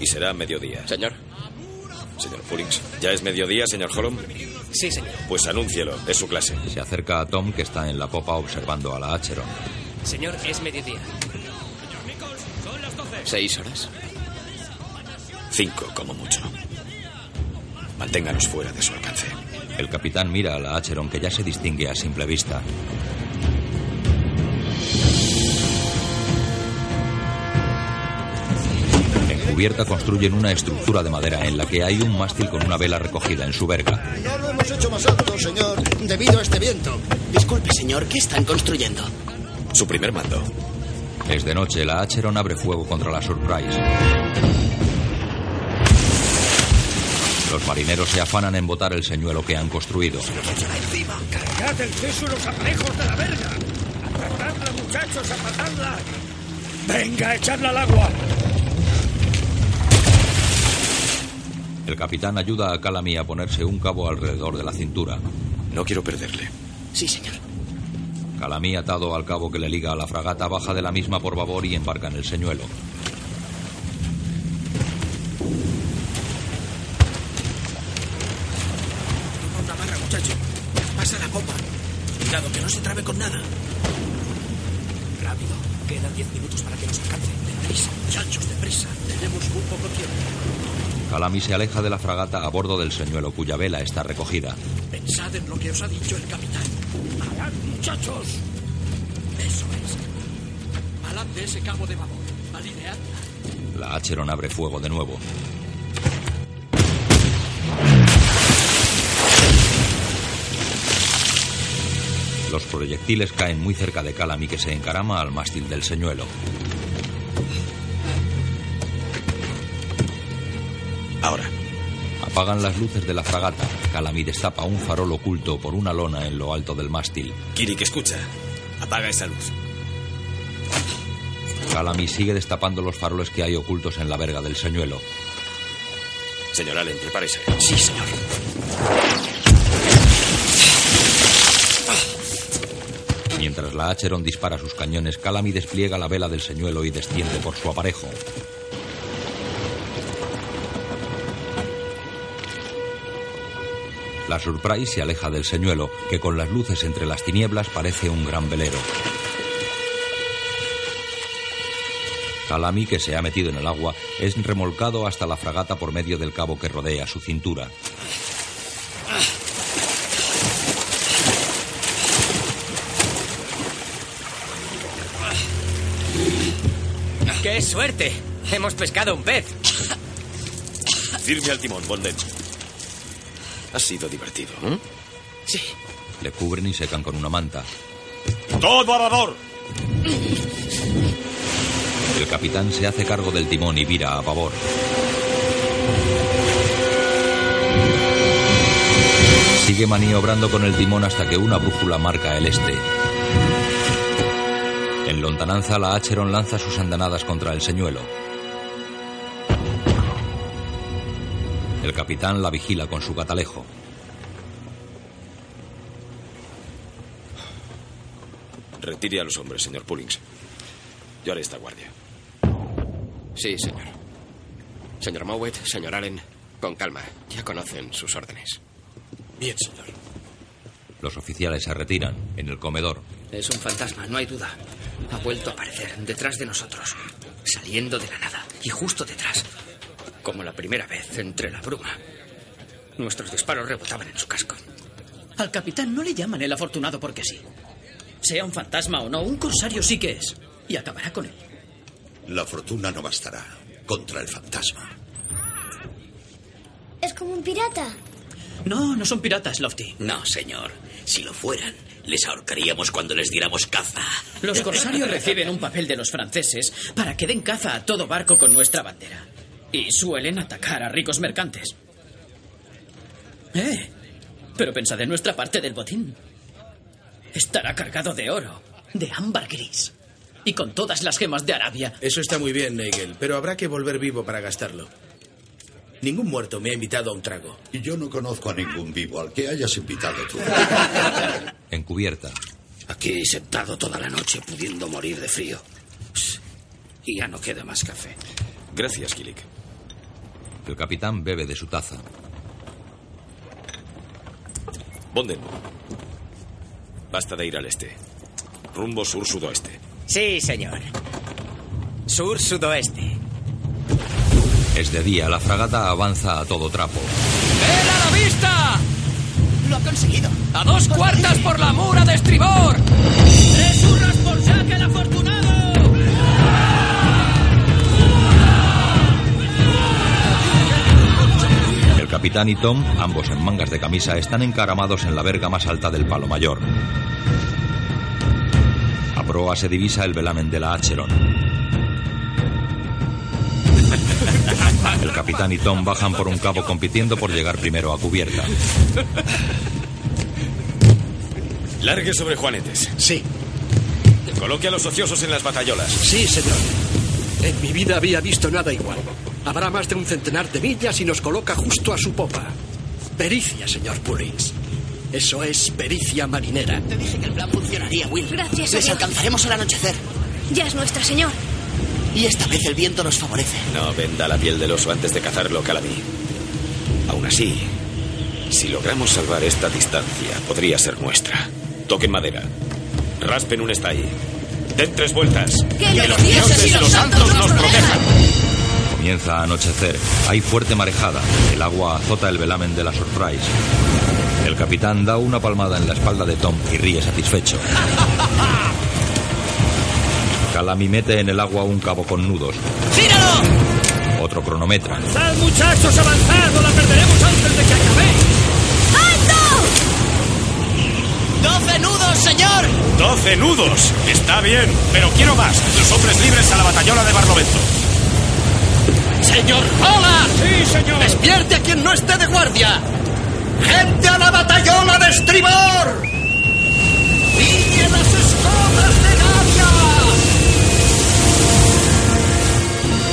Y será mediodía. Señor. Señor Pullings. ¿Ya es mediodía, señor Holland? Sí, señor. Pues anúncielo. Es su clase. Se acerca a Tom que está en la popa observando a la Acheron. Señor, es mediodía. ¿Seis horas? Cinco, como mucho. Manténganos fuera de su alcance. El capitán mira a la Acheron que ya se distingue a simple vista. En cubierta construyen una estructura de madera en la que hay un mástil con una vela recogida en su verga. Ya lo hemos hecho más alto, señor, debido a este viento. Disculpe, señor, ¿qué están construyendo? Su primer mando. Es de noche, la Acheron abre fuego contra la Surprise. Los marineros se afanan en botar el señuelo que han construido. ¡Cargad el peso en los aparejos de la verga! ¡Atacadla, muchachos, atacadla! ¡Venga, echadla al agua! El capitán ayuda a Calamy a ponerse un cabo alrededor de la cintura. No quiero perderle. Sí, señor. Calamy, atado al cabo que le liga a la fragata, baja de la misma por babor y embarca en el señuelo. Una barra, muchacho. Pasa la popa. Cuidado, que no se trabe con nada. Rápido. Quedan diez minutos para que nos alcance. Deprisa, muchachos, deprisa. Tenemos muy poco tiempo. Calamy se aleja de la fragata a bordo del señuelo cuya vela está recogida. Pensad en lo que os ha dicho el capitán. ¡Alad, muchachos! Eso es. Alad de ese cabo de babor. Alineadla. La Acheron abre fuego de nuevo. Los proyectiles caen muy cerca de Calamy que se encarama al mástil del señuelo. Ahora. Apagan las luces de la fragata. Calamy destapa un farol oculto por una lona en lo alto del mástil. Kirik, escucha. Apaga esa luz. Calamy sigue destapando los faroles que hay ocultos en la verga del señuelo. Señor Allen, prepárese. Sí, señor. Mientras la Acheron dispara sus cañones, Calamy despliega la vela del señuelo y desciende por su aparejo. La Surprise se aleja del señuelo, que con las luces entre las tinieblas parece un gran velero. Calamy, que se ha metido en el agua, es remolcado hasta la fragata por medio del cabo que rodea su cintura. ¡Qué suerte! Hemos pescado un pez. Firme al timón, Bonden. Ha sido divertido. ¿eh? Sí. Le cubren y secan con una manta. ¡Todo a babor! El capitán se hace cargo del timón y vira a babor. Sigue maniobrando con el timón hasta que una brújula marca el este. En lontananza, la Acheron lanza sus andanadas contra el señuelo. El capitán la vigila con su catalejo. Retire a los hombres, señor Pullings. Yo haré esta guardia. Sí, señor. Señor Mowat, señor Allen, con calma. Ya conocen sus órdenes. Bien, señor. Los oficiales se retiran. En el comedor, Es un fantasma, no hay duda. Ha vuelto a aparecer detrás de nosotros, saliendo de la nada y justo detrás. Como la primera vez entre la bruma. Nuestros disparos rebotaban en su casco. Al capitán no le llaman el afortunado porque sí. Sea un fantasma o no, un corsario sí que es. Y acabará con él. La fortuna no bastará contra el fantasma. Es como un pirata. No, no son piratas, Lofty. No, señor. Si lo fueran, les ahorcaríamos cuando les diéramos caza. Los corsarios reciben un papel de los franceses para que den caza a todo barco con nuestra bandera. Y suelen atacar a ricos mercantes. Eh, pero pensad en nuestra parte del botín. Estará cargado de oro, de ámbar gris y con todas las gemas de Arabia. Eso está muy bien, Nagel, pero habrá que volver vivo para gastarlo. Ningún muerto me ha invitado a un trago. Y yo no conozco a ningún vivo al que hayas invitado tú. encubierta. Aquí sentado toda la noche pudiendo morir de frío. Y ya no queda más café. Gracias, Kilik. El capitán bebe de su taza. Bonden. Basta de ir al este. Rumbo sur-sudoeste. Sí, señor. Sur-sudoeste. Es de día, la fragata avanza a todo trapo. ¡Vela a la vista! Lo ha conseguido. ¡A dos cuartas por la mura de estribor! ¡Tres hurras por Jack el afortunado! Capitán y Tom, ambos en mangas de camisa, están encaramados en la verga más alta del palo mayor. A proa se divisa el velamen de la Acheron. El capitán y Tom bajan por un cabo compitiendo por llegar primero a cubierta. Largue sobre Juanetes. Sí. Coloque a los ociosos en las batallolas. Sí, señor. En mi vida había visto nada igual. Habrá más de un centenar de millas y nos coloca justo a su popa. Pericia, señor Pullings. Eso es pericia marinera. Te dije que el plan funcionaría, Will. Gracias, Les alcanzaremos al anochecer. Ya es nuestra, señor. Y esta vez el viento nos favorece. No venda la piel del oso antes de cazarlo, Calamí. Aún así, si logramos salvar esta distancia, podría ser nuestra. Toquen madera. Raspen un estay. Den tres vueltas. ¡Que los dioses y los santos nos protejan! Comienza a anochecer. Hay fuerte marejada. El agua azota el velamen de la Surprise. El capitán da una palmada en la espalda de Tom y ríe satisfecho. Calami mete en el agua un cabo con nudos. ¡Tíralo! Otro cronometra. ¡Sal, muchachos, avanzad! ¡O la perderemos antes de que acabéis! ¡Doce nudos, señor! ¡Doce nudos! Está bien, pero quiero más. Los hombres libres a la batallola de Barlovento. ¡Señor Hola! ¡Sí, señor! ¡Despierte a quien no esté de guardia! ¡Gente a la batallola de estribor! ¡Línea las escotas de Gavia!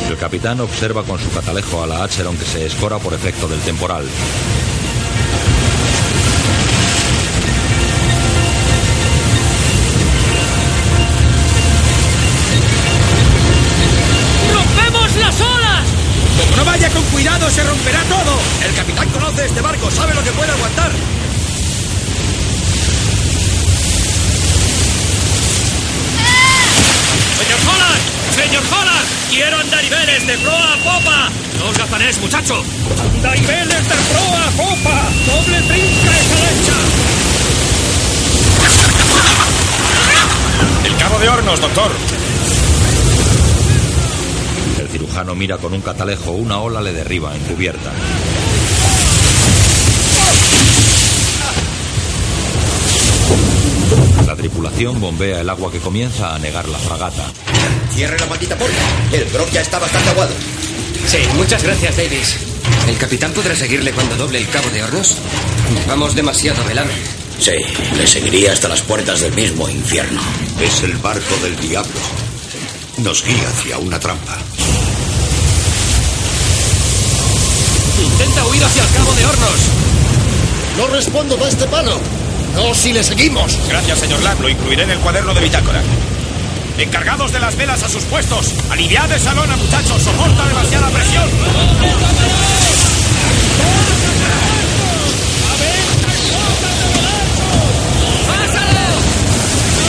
El capitán observa con su catalejo a la Acheron que se escora por efecto del temporal. Andariveles de proa a popa! ¡No os gafanés, muchacho! ¡Andariveles de proa a popa! ¡Doble trinca esa lancha! El cabo de hornos, doctor. El cirujano mira con un catalejo, una ola le derriba en cubierta. La tripulación bombea el agua que comienza a negar la fragata. Cierre la maldita puerta. El grog ya está bastante aguado. Sí, muchas gracias, Davis. ¿El capitán podrá seguirle cuando doble el cabo de hornos? Vamos demasiado velame. Sí, le seguiría hasta las puertas del mismo infierno. Es el barco del diablo. Nos guía hacia una trampa. Intenta huir hacia el cabo de hornos. No respondo a este palo. No si le seguimos. Gracias, señor Lam. Lo incluiré en el cuaderno de bitácora. Encargados de las velas a sus puestos. Aliviad esa lona, muchachos. Soporta demasiada presión.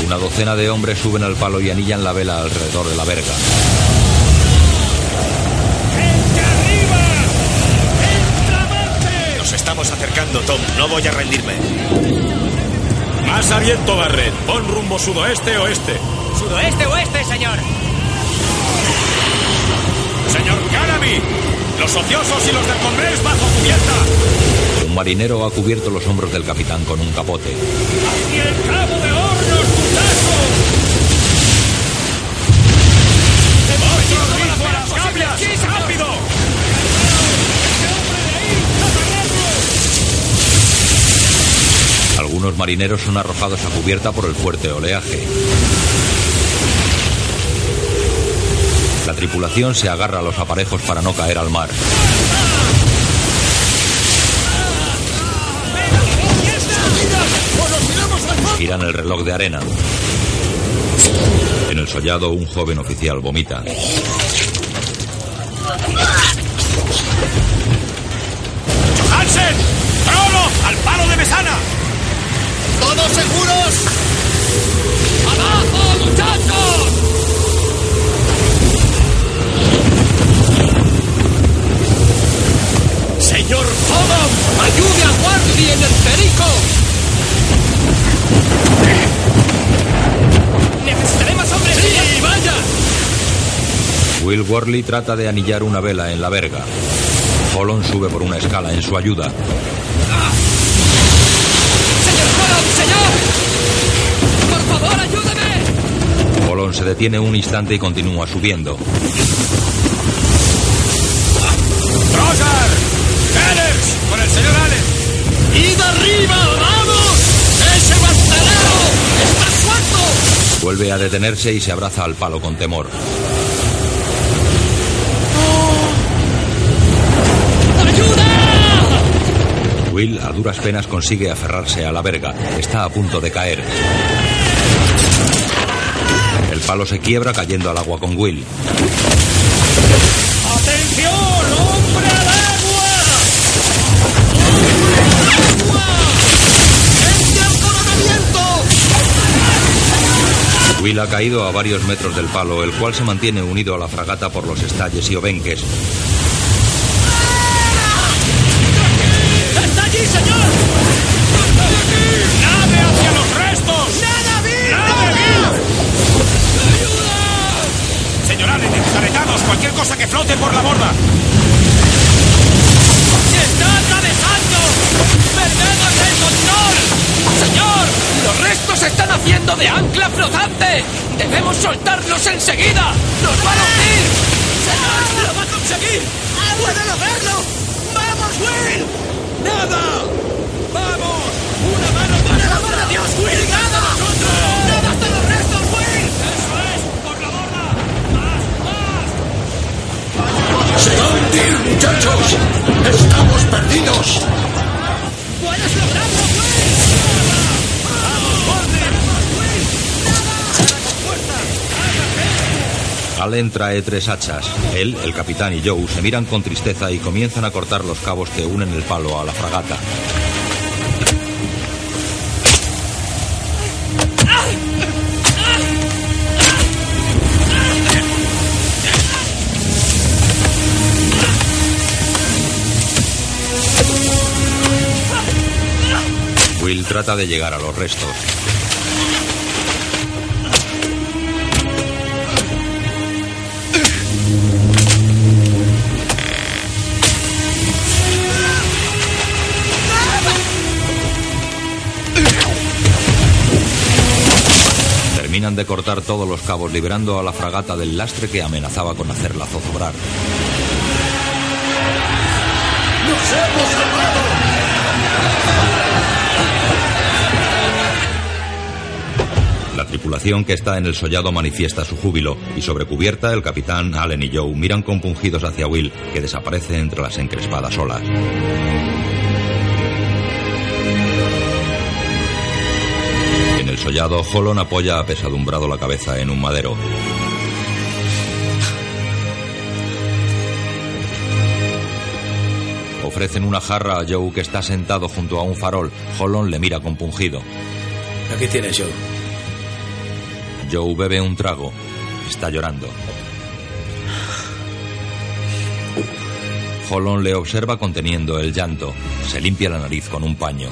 Una docena de hombres suben al palo y anillan la vela alrededor de la verga. Nos estamos acercando, Tom. No voy a rendirme. Más aliento, Barret. Pon rumbo sudoeste-oeste. Sudoeste-oeste, señor. Señor Canaby. Los ociosos y los del Congrés bajo cubierta. Un marinero ha cubierto los hombros del capitán con un capote. ¡Y el cabo de hornos, grifo a las! ¡Rápido! Algunos marineros son arrojados a cubierta por el fuerte oleaje. La tripulación se agarra a los aparejos para no caer al mar. Giran el reloj de arena. En el sollado, un joven oficial vomita. ¡Hansen! ¡Trollo! ¡Al palo de mesana! ¿Todos seguros? ¡Abajo, muchachos! ¡Señor ¡Todo! ¡Ayude a Wardy en el perico! ¡Necesitaré más hombres! ¡Sí, vaya! Will Worley trata de anillar una vela en la verga. Holland sube por una escala en su ayuda. ¡Señor Holland, señor! ¡Por favor, ayúdame! Holland se detiene un instante y continúa subiendo. ¡Roger! ¡Ellers! ¡Con el señor Allen! ¡Id arriba, vamos! ¡Ese está suelto! Vuelve a detenerse y se abraza al palo con temor. ¡Ayuda! Will a duras penas consigue aferrarse a la verga. Está a punto de caer. El palo se quiebra cayendo al agua con Will. Will ha caído a varios metros del palo, el cual se mantiene unido a la fragata por los estalles y obenques. ¡Está allí, señor! ¡Nave hacia los restos! ¡Nada, Bill! ¡Nave, Bill! Señor Allen, cualquier cosa que flote por la borda. ¡Se está atravesando! ¡Perdemos el control! ¡Señor! ¡Los restos están haciendo de ancla flotante! ¡Debemos soltarlos enseguida! ¡Nos va a hundir! ¡Señor! ¡Lo va a conseguir! ¡Puede lograrlo! ¡Vamos, Will! ¡Nada! ¡Vamos! ¡Una mano para amor de Dios, Will! ¡Nada! ¡Nada hasta los restos, Will! ¡Eso es! ¡Por la borda! ¡Más! ¡Más! ¡Se va a hundir, muchachos! ¡Estamos perdidos! ¡Puedes lograrlo, Will! Allen trae tres hachas. Él, el capitán y Joe se miran con tristeza y comienzan a cortar los cabos que unen el palo a la fragata. Will trata de llegar a los restos. Terminan de cortar todos los cabos liberando a la fragata del lastre que amenazaba con hacerla zozobrar. ¡Nos hemos salvado! La tripulación que está en el sollado manifiesta su júbilo y sobre cubierta el capitán, Allen y Joe miran compungidos hacia Will que desaparece entre las encrespadas olas. En el sollado, Holon apoya apesadumbrado la cabeza en un madero. Ofrecen una jarra a Joe que está sentado junto a un farol. Holon le mira compungido. Aquí tienes, Joe. Joe bebe un trago. Está llorando. Holon le observa conteniendo el llanto. Se limpia la nariz con un paño.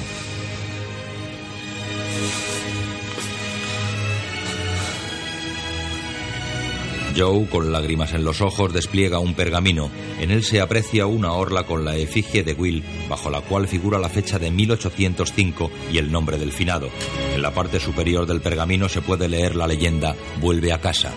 Joe, con lágrimas en los ojos, despliega un pergamino. En él se aprecia una orla con la efigie de Will, bajo la cual figura la fecha de 1805 y el nombre del finado. En la parte superior del pergamino se puede leer la leyenda Vuelve a casa.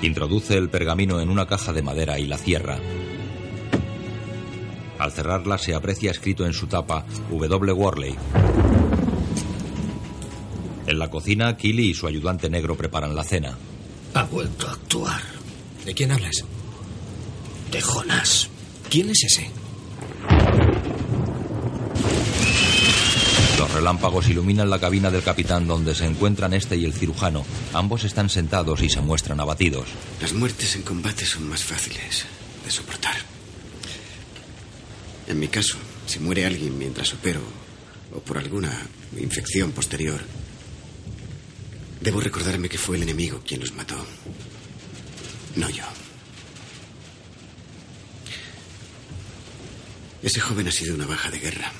Introduce el pergamino en una caja de madera y la cierra. Al cerrarla se aprecia escrito en su tapa W. Worley. En la cocina, Killy y su ayudante negro preparan la cena. Ha vuelto a actuar. ¿De quién hablas? De Jonas. ¿Quién es ese? Los relámpagos iluminan la cabina del capitán donde se encuentran este y el cirujano. Ambos están sentados y se muestran abatidos. Las muertes en combate son más fáciles de soportar. En mi caso, si muere alguien mientras opero o por alguna infección posterior, debo recordarme que fue el enemigo quien los mató, no yo. Ese joven ha sido una baja de guerra.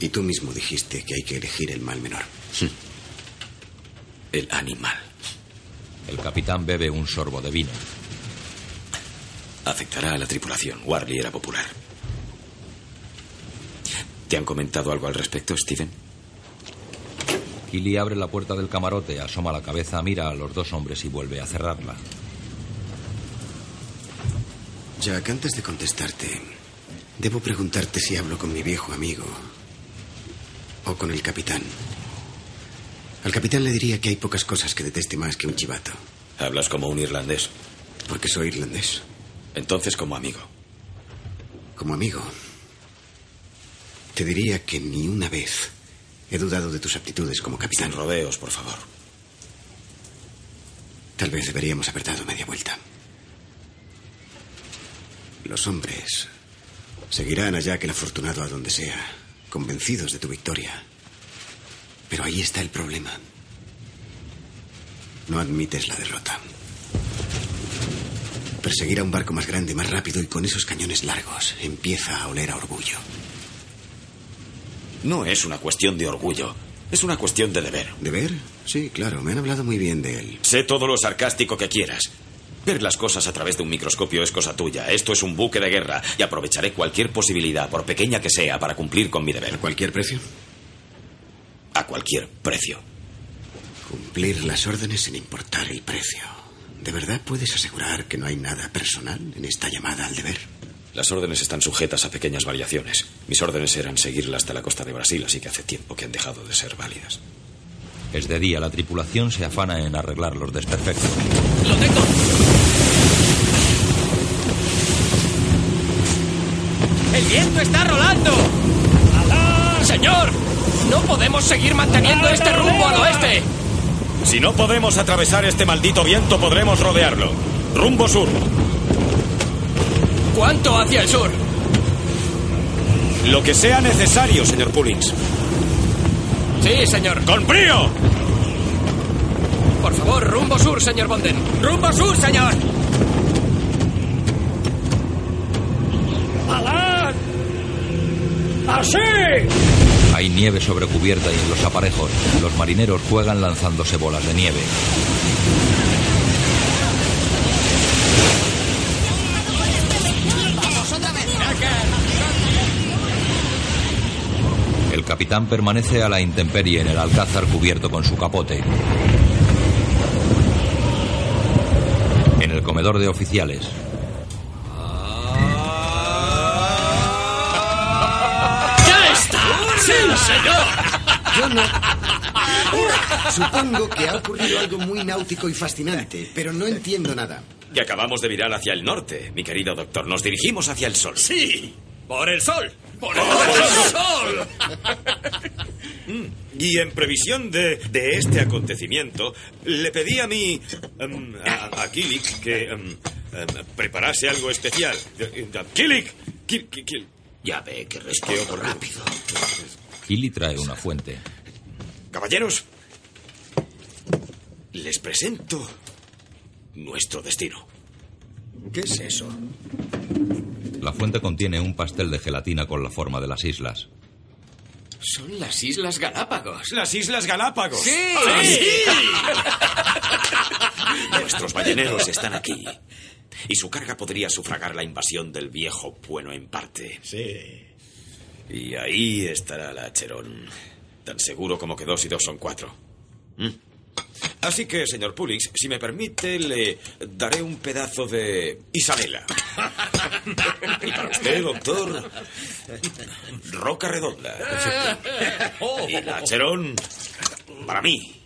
Y tú mismo dijiste que hay que elegir el mal menor. El animal. El capitán bebe un sorbo de vino. Afectará a la tripulación. Warley era popular. ¿Te han comentado algo al respecto, Steven? Killy abre la puerta del camarote, asoma la cabeza, mira a los dos hombres y vuelve a cerrarla. Jack, antes de contestarte, debo preguntarte si hablo con mi viejo amigo o con el capitán. Al capitán le diría que hay pocas cosas que deteste más que un chivato. Hablas como un irlandés. Porque soy irlandés. Entonces como amigo. Como amigo. Te diría que ni una vez he dudado de tus aptitudes como capitán. Sin rodeos, por favor. Tal vez deberíamos haber dado media vuelta. Los hombres seguirán a Jack el afortunado a donde sea, convencidos de tu victoria. Pero ahí está el problema. No admites la derrota. Perseguir a un barco más grande, más rápido y con esos cañones largos empieza a oler a orgullo. No es una cuestión de orgullo. Es una cuestión de deber. ¿Deber? Sí, claro. Me han hablado muy bien de él. Sé todo lo sarcástico que quieras. Ver las cosas a través de un microscopio es cosa tuya. Esto es un buque de guerra y aprovecharé cualquier posibilidad, por pequeña que sea, para cumplir con mi deber. ¿A cualquier precio? A cualquier precio. Cumplir las órdenes sin importar el precio. ¿De verdad puedes asegurar que no hay nada personal en esta llamada al deber? Las órdenes están sujetas a pequeñas variaciones. Mis órdenes eran seguirla hasta la costa de Brasil, así que hace tiempo que han dejado de ser válidas. Es de día, la tripulación se afana en arreglar los desperfectos. ¡Lo tengo! ¡El viento está rolando! ¡Señor! ¡No podemos seguir manteniendo este rumbo al oeste! Si no podemos atravesar este maldito viento, podremos rodearlo. Rumbo sur. ¿Cuánto hacia el sur? Lo que sea necesario, señor Pullins. Sí, señor. ¡Con brío! Por favor, rumbo sur, señor Bonden. ¡Rumbo sur, señor! ¡Alad! ¡Así! Hay nieve sobre cubierta y en los aparejos. Los marineros juegan lanzándose bolas de nieve. El capitán permanece a la intemperie en el alcázar cubierto con su capote. En el comedor de oficiales, ¡Ya está! ¡Sí, señor! Yo no. Supongo que ha ocurrido algo muy náutico y fascinante, pero no entiendo nada. Y acabamos de virar hacia el norte, mi querido doctor. Nos dirigimos hacia el sol. ¡Sí! ¡Por el sol! ¡Por el sol! Mm, Y en previsión de, de este acontecimiento, le pedí a mi. em, a, a Kilik que em, em, preparase algo especial. Eh, eh, Kilik, Ki- Ki- Ki- Ya ve que ¿Qué respondo rápido. Killy trae una fuente. Caballeros, les presento nuestro destino. ¿Qué es eso? La fuente contiene un pastel de gelatina con la forma de las islas. Son las Islas Galápagos. Las Islas Galápagos. ¡Sí! Nuestros balleneros están aquí. Y su carga podría sufragar la invasión del viejo bueno en parte. Sí. Y ahí estará la Cherón. Tan seguro como que dos y dos son cuatro. ¿Mm? Así que, señor Pulix, si me permite, le daré un pedazo de Isabela. Y para usted, doctor, Roca Redonda. Y la Cherón, para mí.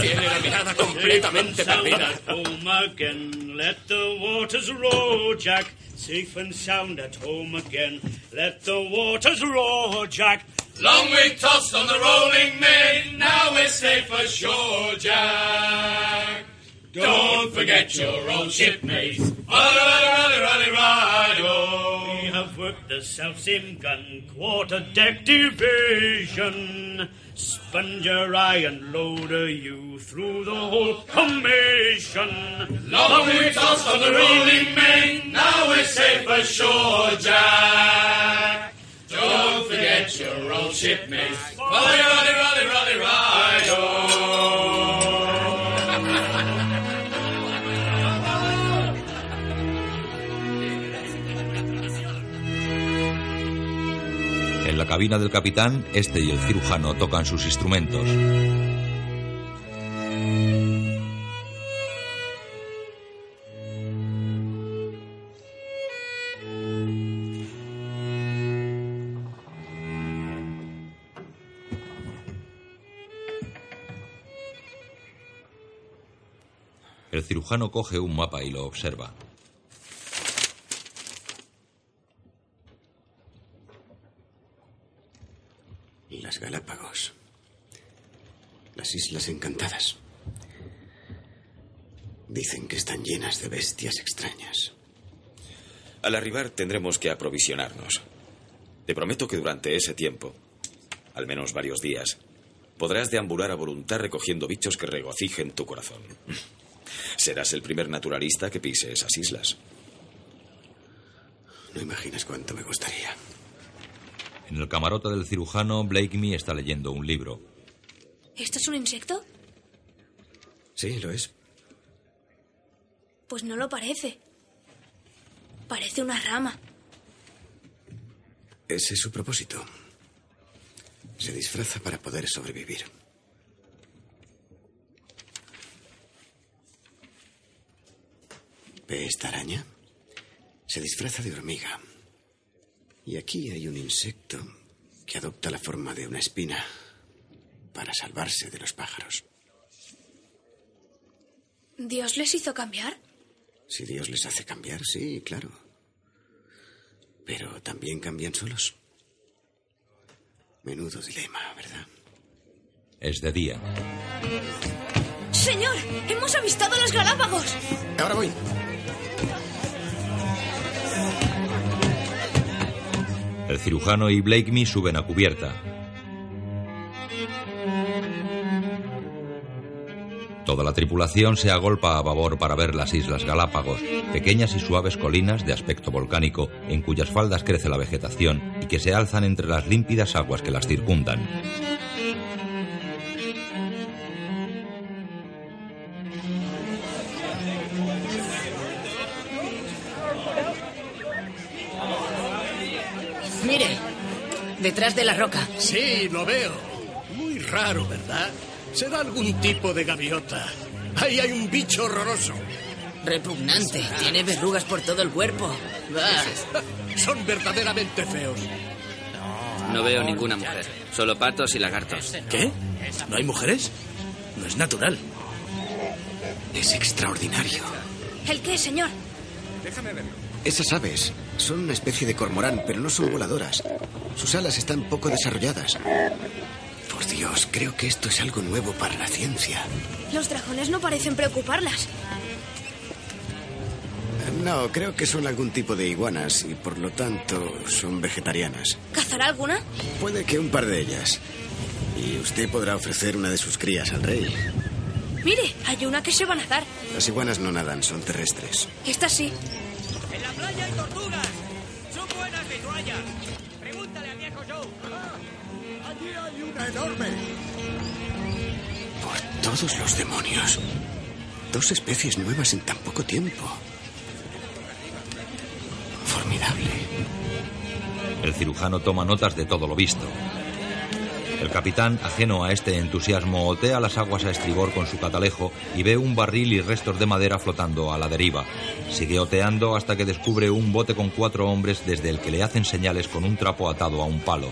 Tiene la mirada completamente perdida. At home again. Let the waters roll, Jack. Safe and sound at home again. Let the waters roll, Jack. Long we tossed on the rolling main, now we're safe ashore, Jack. Don't forget your old shipmates. Rally, rally, rally, rally, oh. We have worked the self same gun, quarter deck division. Sponger I and loader you through the whole commission. Long we tossed on the rolling main, now we're safe ashore, Jack. Don't forget your old shipmates. Rally, rally, rally, rally, rally, la cabina del capitán, este y el cirujano tocan sus instrumentos. El cirujano coge un mapa y lo observa. Las Galápagos. Las Islas Encantadas. Dicen que están llenas de bestias extrañas. Al arribar tendremos que aprovisionarnos. Te prometo que durante ese tiempo, al menos varios días, podrás deambular a voluntad recogiendo bichos que regocijen tu corazón. Serás el primer naturalista que pise esas islas. No imaginas cuánto me gustaría. En el camarote del cirujano, Blake Me está leyendo un libro. ¿Esto es un insecto? Sí, lo es. Pues no lo parece. Parece una rama. Ese es su propósito. Se disfraza para poder sobrevivir. ¿Ve esta araña? Se disfraza de hormiga. Y aquí hay un insecto que adopta la forma de una espina para salvarse de los pájaros. ¿Dios les hizo cambiar? Si Dios les hace cambiar, sí, claro. Pero también cambian solos. Menudo dilema, ¿verdad? Es de día. Señor, hemos avistado los Galápagos. Ahora voy. El cirujano y Blakemy suben a cubierta. Toda la tripulación se agolpa a babor para ver las Islas Galápagos, pequeñas y suaves colinas de aspecto volcánico en cuyas faldas crece la vegetación y que se alzan entre las límpidas aguas que las circundan. Detrás de la roca. Sí, lo veo. Muy raro, ¿verdad? Será algún tipo de gaviota. Ahí hay un bicho horroroso. Repugnante. Tiene verrugas por todo el cuerpo. Bah. Son verdaderamente feos. No veo ninguna mujer. Solo patos y lagartos. ¿Qué? ¿No hay mujeres? No es natural. Es extraordinario. ¿El qué, señor? Déjame verlo. Esas aves son una especie de cormorán, pero no son voladoras. Sus alas están poco desarrolladas. Por Dios, creo que esto es algo nuevo para la ciencia. Los dragones no parecen preocuparlas. No, creo que son algún tipo de iguanas y por lo tanto son vegetarianas. ¿Cazará alguna? Puede que un par de ellas. Y usted podrá ofrecer una de sus crías al rey. Mire, hay una que se va a nadar. Las iguanas no nadan, son terrestres. Esta sí. Playa hay tortugas. Son buenas de toalla. Pregúntale al viejo Joe. Allí hay una enorme. Por todos los demonios. Dos especies nuevas en tan poco tiempo. Formidable. El cirujano toma notas de todo lo visto. El capitán, ajeno a este entusiasmo, otea las aguas a estribor con su catalejo y ve un barril y restos de madera flotando a la deriva. Sigue oteando hasta que descubre un bote con cuatro hombres desde el que le hacen señales con un trapo atado a un palo.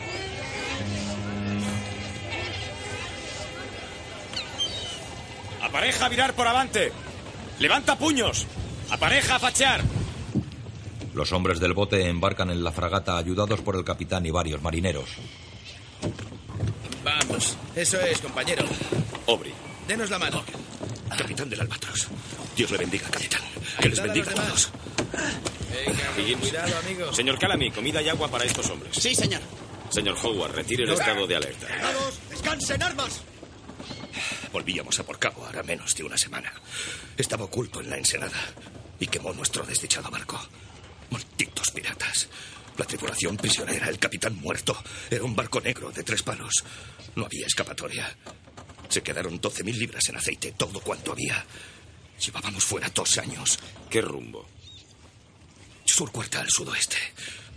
Apareja a virar por avante. Levanta puños. Apareja a fachear. Los hombres del bote embarcan en la fragata ayudados por el capitán y varios marineros. Vamos. Eso es, compañero. Obri. Denos la mano. Capitán del Albatros. Dios le bendiga, capitán. Que les bendiga a todos. Higgins. Cuidado, amigo. Señor Calamy, comida y agua para estos hombres. Sí, señor. Señor Howard, retire el estado de alerta. ¡Vamos! ¡Descansen armas! Volvíamos a por cabo hará menos de una semana. Estaba oculto en la ensenada y quemó nuestro desdichado barco. Malditos piratas. La tripulación prisionera, el capitán muerto. Era un barco negro de tres palos. No había escapatoria. Se quedaron 12.000 libras en aceite, todo cuanto había. Llevábamos fuera dos años. ¿Qué rumbo? Sur cuarta al sudoeste,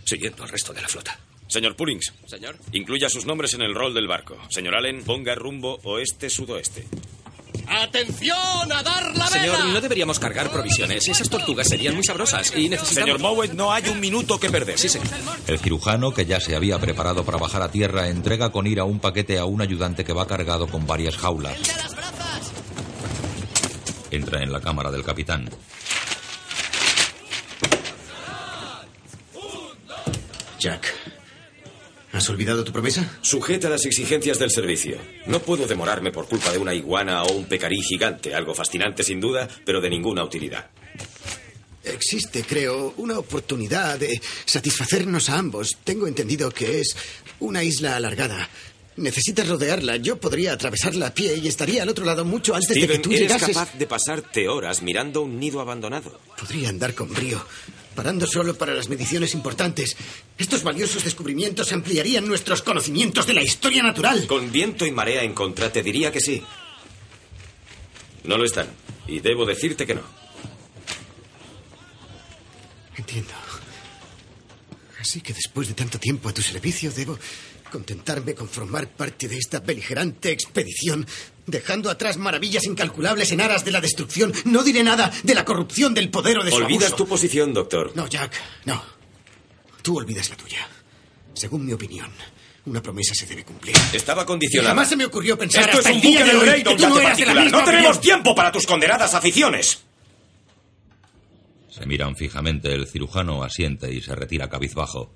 siguiendo al resto de la flota. Señor Pullings. Señor. Incluya sus nombres en el rol del barco. Señor Allen, ponga rumbo oeste-sudoeste. ¡Atención a dar la Señor, vela! no deberíamos cargar provisiones. Esas tortugas serían muy sabrosas y necesitamos... Señor Mowat, no hay un minuto que perder. Sí, señor. El cirujano, que ya se había preparado para bajar a tierra, entrega con ira un paquete a un ayudante que va cargado con varias jaulas. Entra en la cámara del capitán. Jack, ¿has olvidado tu promesa? Sujeta a las exigencias del servicio. No puedo demorarme por culpa de una iguana o un pecarí gigante, algo fascinante sin duda, pero de ninguna utilidad. Existe, creo, una oportunidad de satisfacernos a ambos. Tengo entendido que es una isla alargada. Necesitas rodearla. Yo podría atravesarla a pie y estaría al otro lado mucho antes de que tú eres llegases. capaz de pasarte horas mirando un nido abandonado. Podría andar con brío, parando solo para las mediciones importantes. Estos valiosos descubrimientos ampliarían nuestros conocimientos de la historia natural. Con viento y marea en contra, te diría que sí. No lo están. Y debo decirte que no. Entiendo. Así que después de tanto tiempo a tu servicio, debo contentarme con formar parte de esta beligerante expedición, dejando atrás maravillas incalculables en aras de la destrucción. No diré nada de la corrupción del poder o de su Olvidas abuso. tu posición, doctor. No, Jack, no. Tú olvidas la tuya. Según mi opinión, una promesa se debe cumplir. Estaba Y condicionada. jamás se me ocurrió pensar Esto es un el día buque de hoy rey, que tú no eras de la misma No tenemos opinión. tiempo para tus condenadas aficiones. Se miran fijamente, el cirujano asiente y se retira cabizbajo.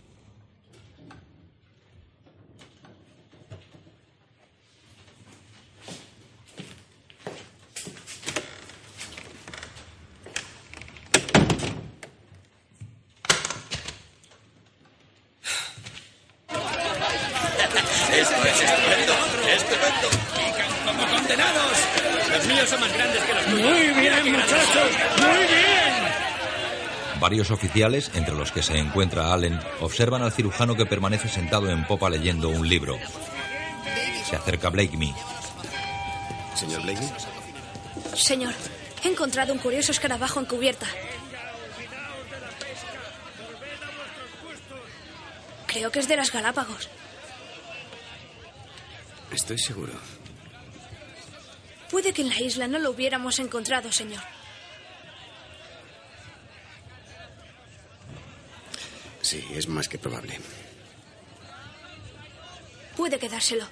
Esto es estupendo, estupendo. Como condenados. Los míos son más grandes que los tuyos. Muy bien, muchachos. Muy bien. Varios oficiales, entre los que se encuentra Allen, observan al cirujano que permanece sentado en popa leyendo un libro. Se acerca Blakemy. Señor Blakey. Señor, he encontrado un curioso escarabajo en cubierta. Creo que es de las Galápagos. Estoy seguro. Puede que en la isla no lo hubiéramos encontrado, señor. Sí, es más que probable. Puede quedárselo.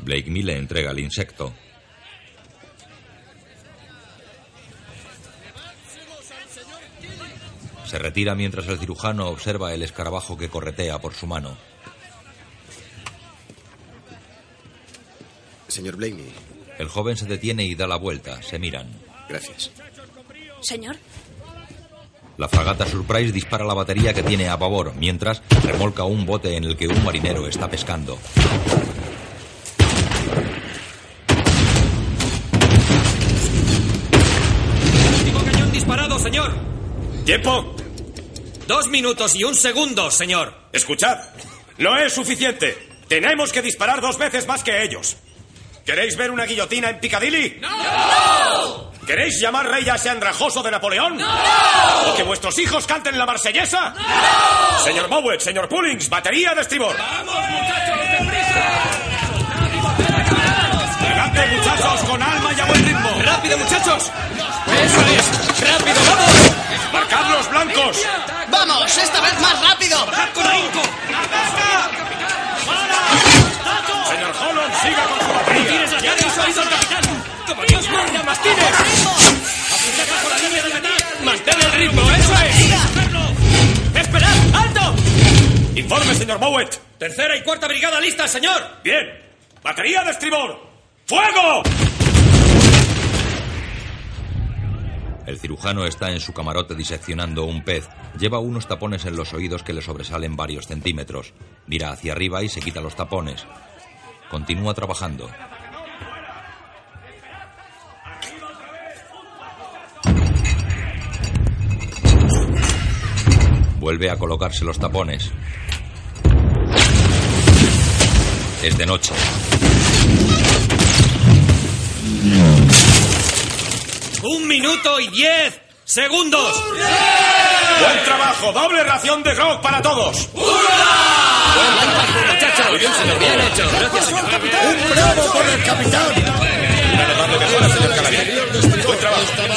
Blakemy le entrega el insecto. Se retira mientras el cirujano observa el escarabajo que corretea por su mano. Señor Blaney. El joven se detiene y da la vuelta. Se miran. Gracias. Señor, La fragata Surprise dispara la batería que tiene a babor, mientras remolca un bote en el que un marinero está pescando. Último cañón disparado, señor. ¡Tiempo! Dos minutos y un segundo, señor. Escuchad, no es suficiente. Tenemos que disparar dos veces más que ellos. ¿Queréis ver una guillotina en Piccadilly? ¡No! ¿Queréis llamar rey a ese andrajoso de Napoleón? ¡No! ¿O que vuestros hijos canten la marsellesa? ¡No! Señor Mowat, señor Pullings, batería de estribor. ¡Vamos, muchachos, ¡Adelante, muchachos, con alma y a buen ritmo! ¡Rápido, muchachos! ¡Eso es! ¡Rápido, vamos! ¡Marcad los blancos! ¡Vamos! ¡Esta vez más rápido! con ahínco! ¡Como Dios manda, mastines! ¡Apuntad bajo la línea de meta! ¡Mantén el ritmo! ¡Eso es! ¡Esperad! ¡Alto! Informe, señor Mowat. Tercera y cuarta brigada lista, señor. Bien. Batería de estribor. ¡Fuego! El cirujano está en su camarote diseccionando un pez. Lleva unos tapones en los oídos que le sobresalen varios centímetros. Mira hacia arriba y se quita los tapones. Continúa trabajando. Vuelve a colocarse los tapones. Es de noche. Un minuto y diez segundos. Buen trabajo, doble ración de grog para todos. muchachos. Muy bien, señor. Bien hecho. Gracias, señor. ¡Un bravo por el capitán! Una notable mejora, señor Calavera. Buen trabajo.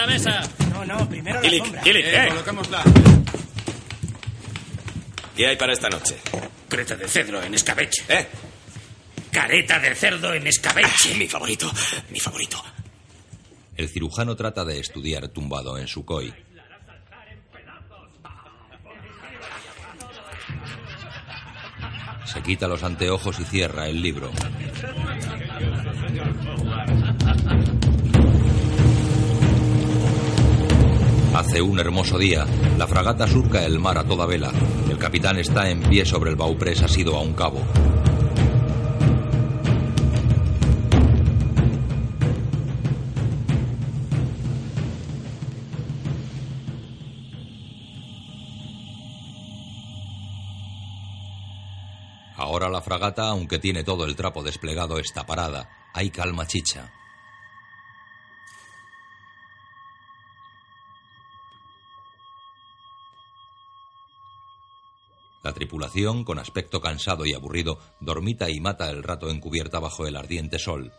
La mesa. No, no, primero Gillick, Gillick, eh. Colocámosla. ¿Qué hay para esta noche? Creta de cedro en escabeche. ¿Eh? Careta de cerdo en escabeche. mi favorito, mi favorito. El cirujano trata de estudiar tumbado en su koi. Se quita los anteojos y cierra el libro. Hace un hermoso día. La fragata surca el mar a toda vela. El capitán está en pie sobre el bauprés asido a un cabo. Ahora la fragata, aunque tiene todo el trapo desplegado, está parada. Hay calma chicha. La tripulación, con aspecto cansado y aburrido, dormita y mata el rato encubierta bajo el ardiente sol.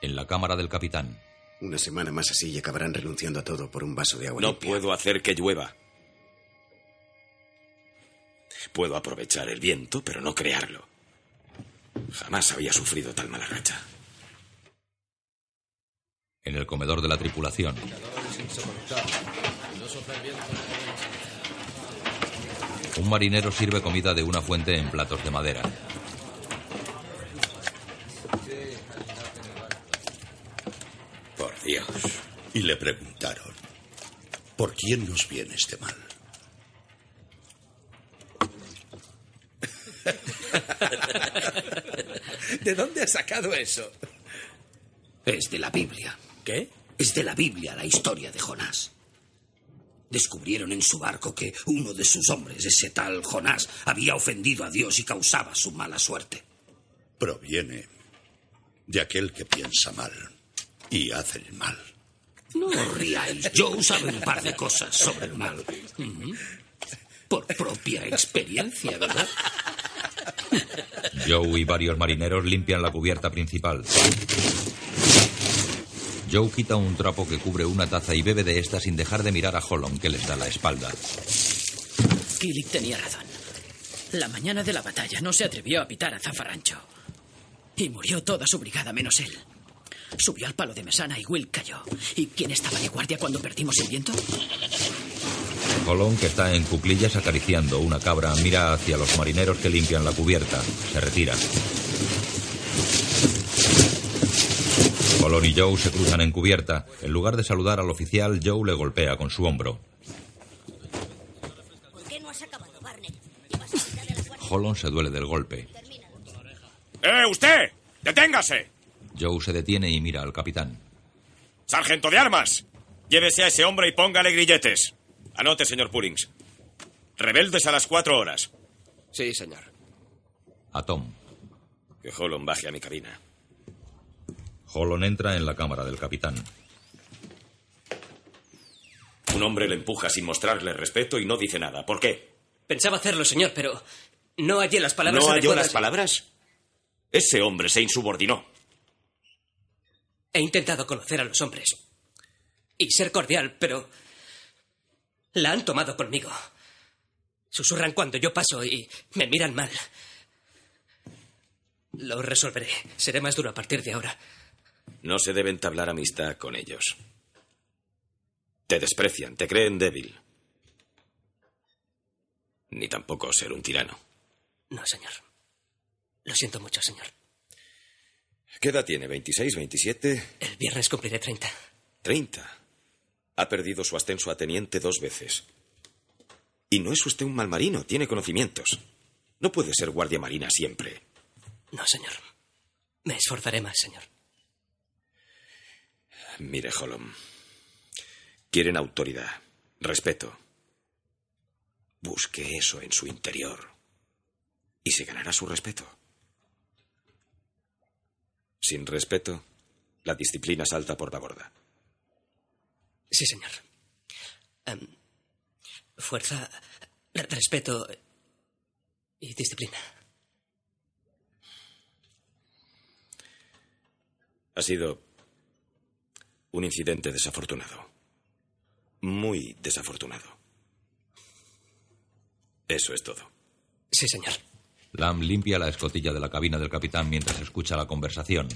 En la cámara del capitán. Una semana más así y acabarán renunciando a todo por un vaso de agua No limpia. puedo hacer que llueva. Puedo aprovechar el viento, pero no crearlo. Jamás había sufrido tal mala racha. En el comedor de la tripulación, un marinero sirve comida de una fuente en platos de madera. Por Dios. Y le preguntaron, ¿por quién nos viene este mal? ¿De dónde has sacado eso? Es de la Biblia. ¿Qué? Es de la Biblia la historia de Jonás. Descubrieron en su barco que uno de sus hombres, ese tal Jonás, había ofendido a Dios y causaba su mala suerte. Proviene de aquel que piensa mal y hace el mal. No os riáis. Joe sabe un par de cosas sobre el mal. Por propia experiencia, ¿verdad? Joe y varios marineros limpian la cubierta principal. Joe quita un trapo que cubre una taza y bebe de esta sin dejar de mirar a Holland, que les da la espalda. Killick tenía razón. La mañana de la batalla no se atrevió a pitar a Zafarrancho. Y murió toda su brigada menos él. Subió al palo de mesana y Will cayó. ¿Y quién estaba de guardia cuando perdimos el viento? Holland, que está en cuclillas acariciando una cabra, mira hacia los marineros que limpian la cubierta. Se retira. Holland y Joe se cruzan en cubierta. En lugar de saludar al oficial, Joe le golpea con su hombro. Holland se duele del golpe. ¡Eh, usted! ¡Deténgase! Joe se detiene y mira al capitán. ¡Sargento de armas! Llévese a ese hombre y póngale grilletes. Anote, señor Pullings. Rebeldes a las cuatro horas. Sí, señor. A Tom. Que Holland baje a mi cabina. Holland entra en la cámara del capitán. Un hombre le empuja sin mostrarle respeto y no dice nada. ¿Por qué? Pensaba hacerlo, señor, pero no hallé las palabras ¿No halló las palabras? Ese hombre se insubordinó. He intentado conocer a los hombres y ser cordial, pero la han tomado conmigo. Susurran cuando yo paso y me miran mal. Lo resolveré. Seré más duro a partir de ahora. No se debe entablar amistad con ellos. Te desprecian, te creen débil. Ni tampoco ser un tirano. No, señor. Lo siento mucho, señor. ¿Qué edad tiene? ¿26, 27? El viernes cumpliré 30. 30. Ha perdido su ascenso a teniente dos veces. Y no es usted un mal marino, tiene conocimientos. No puede ser guardia marina siempre. No, señor. Me esforzaré más, señor. Mire, Holland. Quieren autoridad, respeto. Busque eso en su interior. Y se ganará su respeto. Sin respeto, la disciplina salta por la borda. Sí, señor. Em, fuerza, re- respeto y disciplina. Ha sido un incidente desafortunado. Muy desafortunado. Eso es todo. Sí, señor. Lam limpia la escotilla de la cabina del capitán mientras escucha la conversación.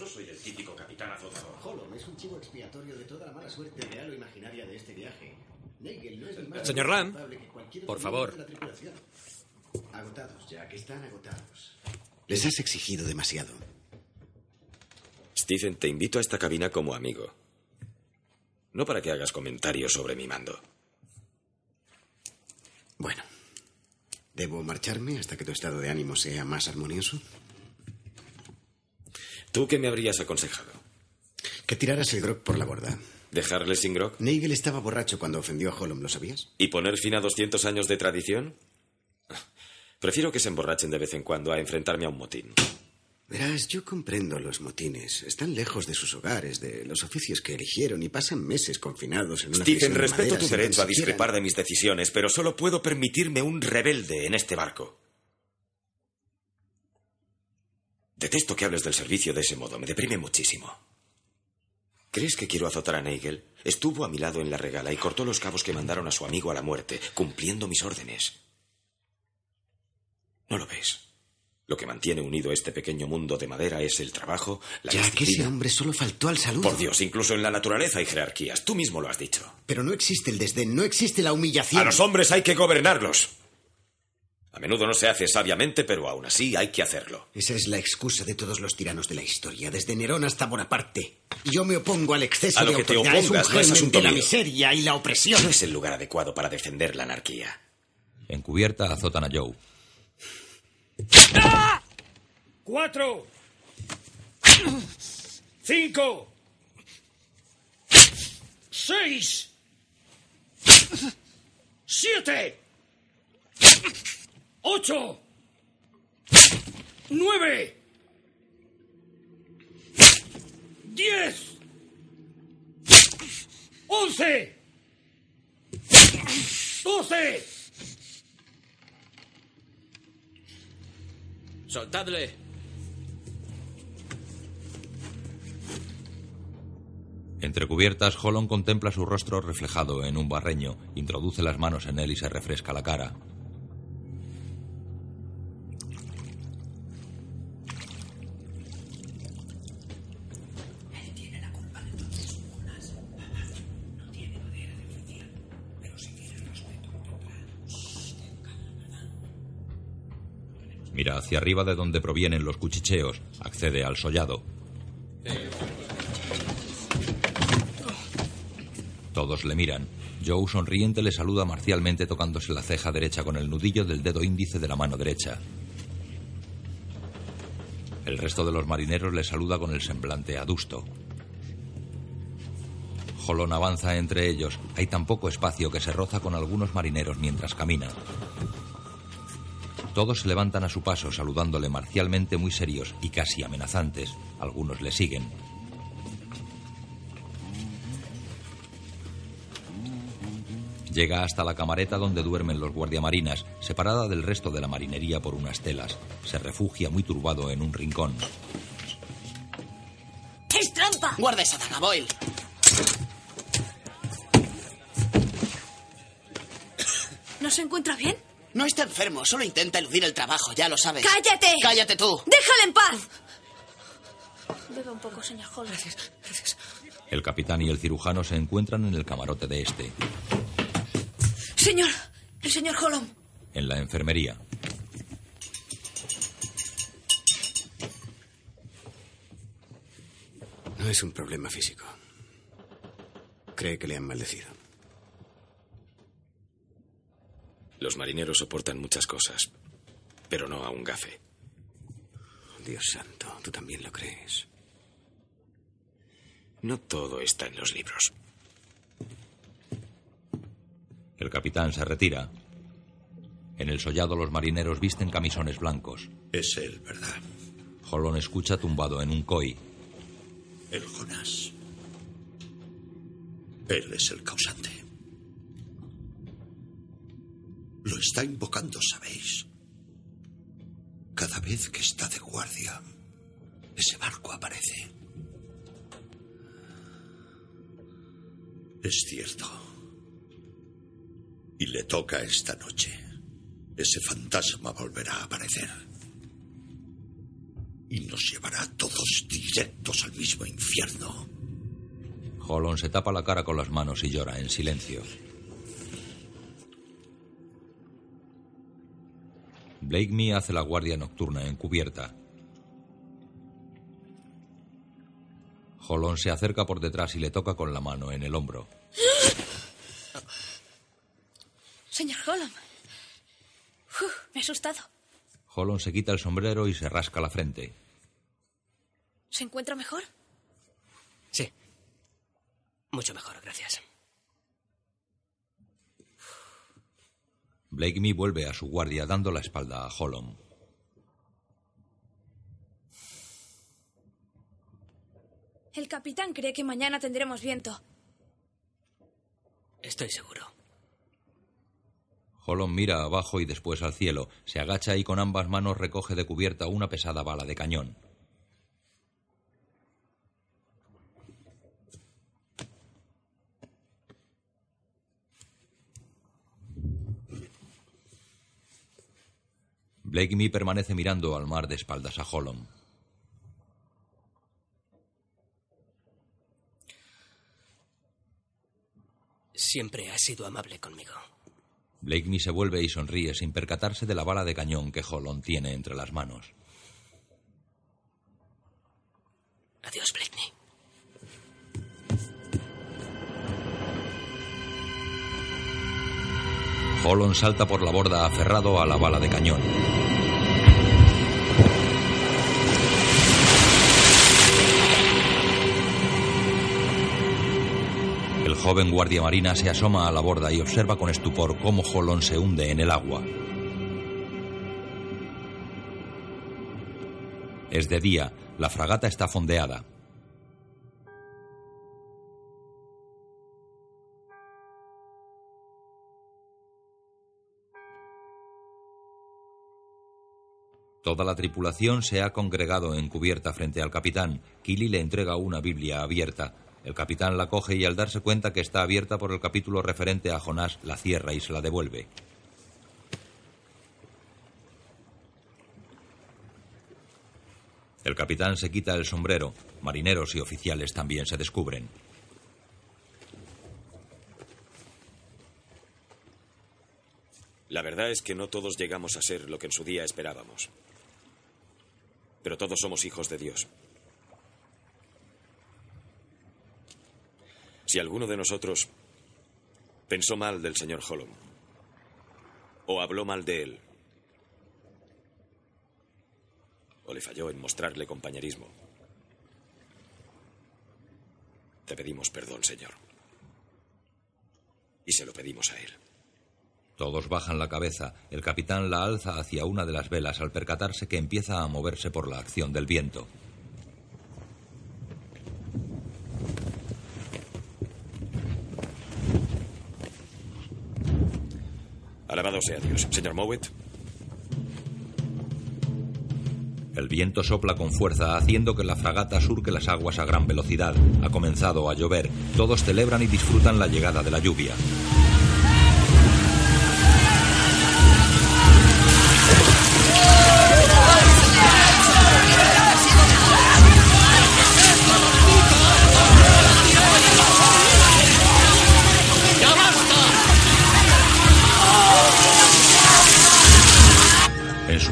No soy el típico capitán azotador. Holland es un chivo expiatorio de toda la mala suerte real o imaginaria de este viaje. Nagel no es ni más Señor Lam, por favor. Agotados, ya que están agotados. Les has exigido demasiado. Stephen, te invito a esta cabina como amigo. No para que hagas comentarios sobre mi mando. Bueno, ¿debo marcharme hasta que tu estado de ánimo sea más armonioso? ¿Tú qué me habrías aconsejado? Que tiraras el grog por la borda. ¿Dejarle sin grog? Nagel estaba borracho cuando ofendió a Holland, ¿lo sabías? ¿Y poner fin a 200 años de tradición? Prefiero que se emborrachen de vez en cuando a enfrentarme a un motín. Verás, yo comprendo los motines. Están lejos de sus hogares, de los oficios que eligieron y pasan meses confinados en una Stephen, de respeto tu derecho a discrepar de mis decisiones, pero solo puedo permitirme un rebelde en este barco. Detesto que hables del servicio de ese modo, me deprime muchísimo. ¿Crees que quiero azotar a Nagel? Estuvo a mi lado en la regala y cortó los cabos que mandaron a su amigo a la muerte, cumpliendo mis órdenes. ¿No lo ves? Lo que mantiene unido este pequeño mundo de madera es el trabajo, la Ya que ese hombre solo faltó al saludo. Por Dios, incluso en la naturaleza hay jerarquías. Tú mismo lo has dicho. Pero no existe el desdén, no existe la humillación. A los hombres hay que gobernarlos. A menudo no se hace sabiamente, pero aún así hay que hacerlo. Esa es la excusa de todos los tiranos de la historia, desde Nerón hasta Bonaparte. Y Yo me opongo al exceso A lo de que te autoridad. es un no es de la miseria y la opresión. No es el lugar adecuado para defender la anarquía. Encubierta azotan a Joe. Cuatro. Cinco. Seis. Siete. Ocho. Nueve. Diez. Once. Doce. Soltadle. Entre cubiertas, Holland contempla su rostro reflejado en un barreño, introduce las manos en él y se refresca la cara. Hacia arriba de donde provienen los cuchicheos, accede al sollado. Todos le miran. Joe sonriente le saluda marcialmente tocándose la ceja derecha con el nudillo del dedo índice de la mano derecha. El resto de los marineros le saluda con el semblante adusto. Jolón avanza entre ellos. Hay tan poco espacio que se roza con algunos marineros mientras camina. Todos se levantan a su paso, saludándole marcialmente muy serios y casi amenazantes. Algunos le siguen. Llega hasta la camareta donde duermen los guardiamarinas, separada del resto de la marinería por unas telas. Se refugia muy turbado en un rincón. ¡Es trampa! Guarda esa daga, Boyle. ¿No se encuentra bien? No está enfermo, solo intenta eludir el trabajo, ya lo sabes. ¡Cállate! ¡Cállate tú! ¡Déjale en paz! Beba un poco, señor Holmes. El capitán y el cirujano se encuentran en el camarote de este. Señor, el señor Holm. En la enfermería. No es un problema físico. Cree que le han maldecido. Los marineros soportan muchas cosas, pero no a un gafe. Dios santo, tú también lo crees. No todo está en los libros. El capitán se retira. En el sollado los marineros visten camisones blancos. Es él, ¿verdad? Jolón escucha tumbado en un koi. El Jonás. Él es el causante. Lo está invocando, ¿sabéis? Cada vez que está de guardia, ese barco aparece. Es cierto. Y le toca esta noche. Ese fantasma volverá a aparecer. Y nos llevará todos directos al mismo infierno. Jolón se tapa la cara con las manos y llora en silencio. Blake Me hace la guardia nocturna encubierta. Jolón se acerca por detrás y le toca con la mano en el hombro. Señor Holm. Uf, me he asustado. Jolón se quita el sombrero y se rasca la frente. ¿Se encuentra mejor? Sí. Mucho mejor, gracias. Blake Me vuelve a su guardia dando la espalda a Holland. El capitán cree que mañana tendremos viento. Estoy seguro. Holland mira abajo y después al cielo, se agacha y con ambas manos recoge de cubierta una pesada bala de cañón. Blakeney permanece mirando al mar de espaldas a Holland. Siempre has sido amable conmigo. Blakeney se vuelve y sonríe sin percatarse de la bala de cañón que Holland tiene entre las manos. Adiós, Blakeney. Holland salta por la borda aferrado a la bala de cañón. El joven guardia marina se asoma a la borda y observa con estupor cómo Holland se hunde en el agua. Es de día, la fragata está fondeada. Toda la tripulación se ha congregado en cubierta frente al capitán. Killy le entrega una Biblia abierta. El capitán la coge y al darse cuenta que está abierta por el capítulo referente a Jonás, la cierra y se la devuelve. El capitán se quita el sombrero. Marineros y oficiales también se descubren. La verdad es que no todos llegamos a ser lo que en su día esperábamos. Pero todos somos hijos de Dios. Si alguno de nosotros pensó mal del señor Holland o habló mal de él o le falló en mostrarle compañerismo, te pedimos perdón, señor. Y se lo pedimos a él. Todos bajan la cabeza. El capitán la alza hacia una de las velas al percatarse que empieza a moverse por la acción del viento. Alabado sea Dios. Señor Mowat. El viento sopla con fuerza, haciendo que la fragata surque las aguas a gran velocidad. Ha comenzado a llover. Todos celebran y disfrutan la llegada de la lluvia.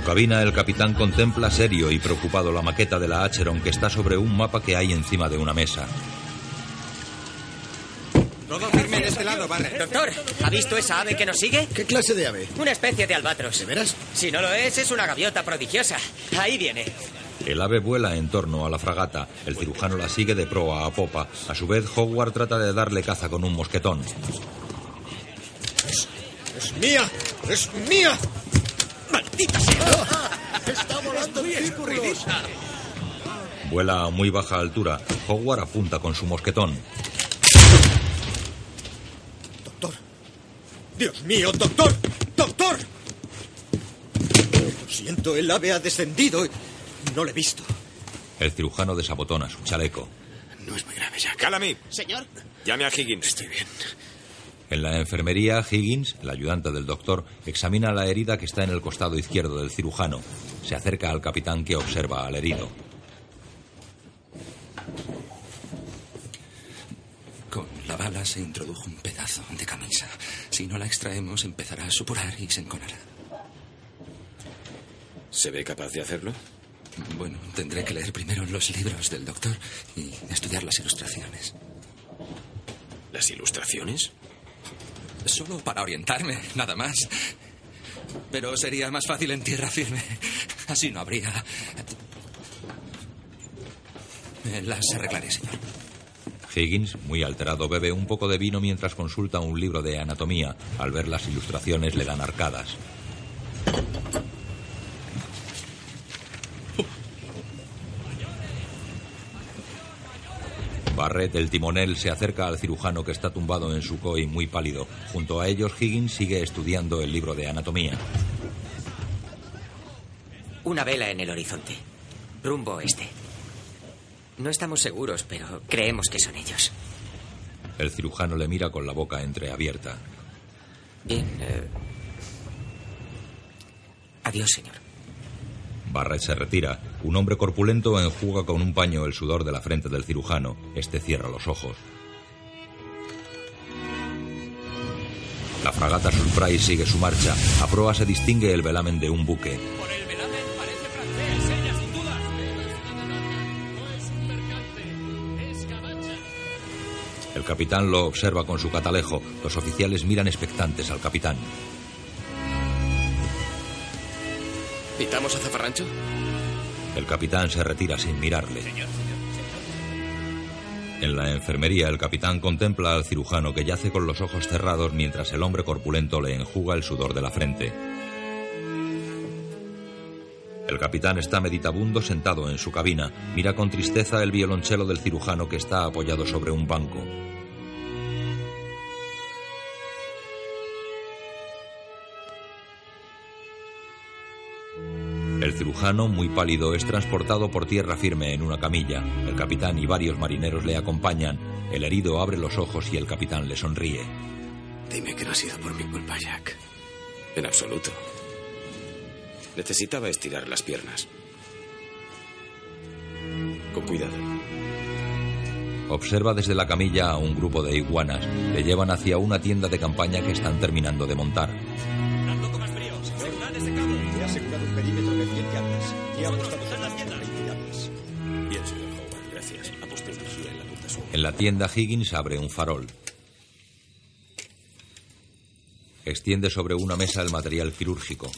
Cabina, el capitán contempla serio y preocupado la maqueta de la Acheron que está sobre un mapa que hay encima de una mesa. Todo firme de este lado, Barret. Doctor, ¿ha visto esa ave que nos sigue? ¿Qué clase de ave? Una especie de albatros. ¿De veras? Si no lo es, es una gaviota prodigiosa. Ahí viene. El ave vuela en torno a la fragata. El cirujano la sigue de proa a popa. A su vez, Howard trata de darle caza con un mosquetón. ¡Es mía! ¡Es mía! ¡Maldita sea! ¡Está volando en círculos! Vuela a muy baja altura. Howard apunta con su mosquetón. ¡Dios mío, doctor! ¡Doctor! Lo siento, el ave ha descendido y no lo he visto. El cirujano desabotona su chaleco. No es muy grave, Jack. Calamy. Señor. Llame a Higgins. Estoy bien. En la enfermería, Higgins, el ayudante del doctor, examina la herida que está en el costado izquierdo del cirujano. Se acerca al capitán que observa al herido. Con la bala se introdujo un pedazo de camisa. Si no la extraemos, empezará a supurar y se enconará. ¿Se ve capaz de hacerlo? Bueno, tendré que leer primero los libros del doctor y estudiar las ilustraciones. ¿Las ilustraciones? Solo para orientarme, nada más. Pero sería más fácil en tierra firme. Así no habría. Las arreglaré, señor. Higgins, muy alterado, bebe un poco de vino mientras consulta un libro de anatomía. Al ver las ilustraciones le dan arcadas. Barrett, el timonel, se acerca al cirujano que está tumbado en su coi muy pálido. Junto a ellos, Higgins sigue estudiando el libro de anatomía. Una vela en el horizonte. Rumbo oeste. No estamos seguros, pero creemos que son ellos. El cirujano le mira con la boca entreabierta. Bien. eh, Adiós, señor. Barrett se retira. Un hombre corpulento enjuga con un paño el sudor de la frente del cirujano. Este cierra los ojos. La fragata Surprise sigue su marcha. A proa se distingue el velamen de un buque. El capitán lo observa con su catalejo. Los oficiales miran expectantes al capitán. ¿Pitamos a Zafarrancho? El capitán se retira sin mirarle. En la enfermería, el capitán contempla al cirujano que yace con los ojos cerrados mientras el hombre corpulento le enjuga el sudor de la frente. El capitán está meditabundo sentado en su cabina. Mira con tristeza el violonchelo del cirujano que está apoyado sobre un banco. El cirujano, muy pálido, es transportado por tierra firme en una camilla. El capitán y varios marineros le acompañan. El herido abre los ojos y el capitán le sonríe. Dime que no ha sido por mi culpa, Jack. En absoluto. Necesitaba estirar las piernas. Con cuidado. Observa desde la camilla a un grupo de iguanas. Le llevan hacia una tienda de campaña que están terminando de montar. En la tienda Higgins abre un farol. Extiende sobre una mesa el material quirúrgico.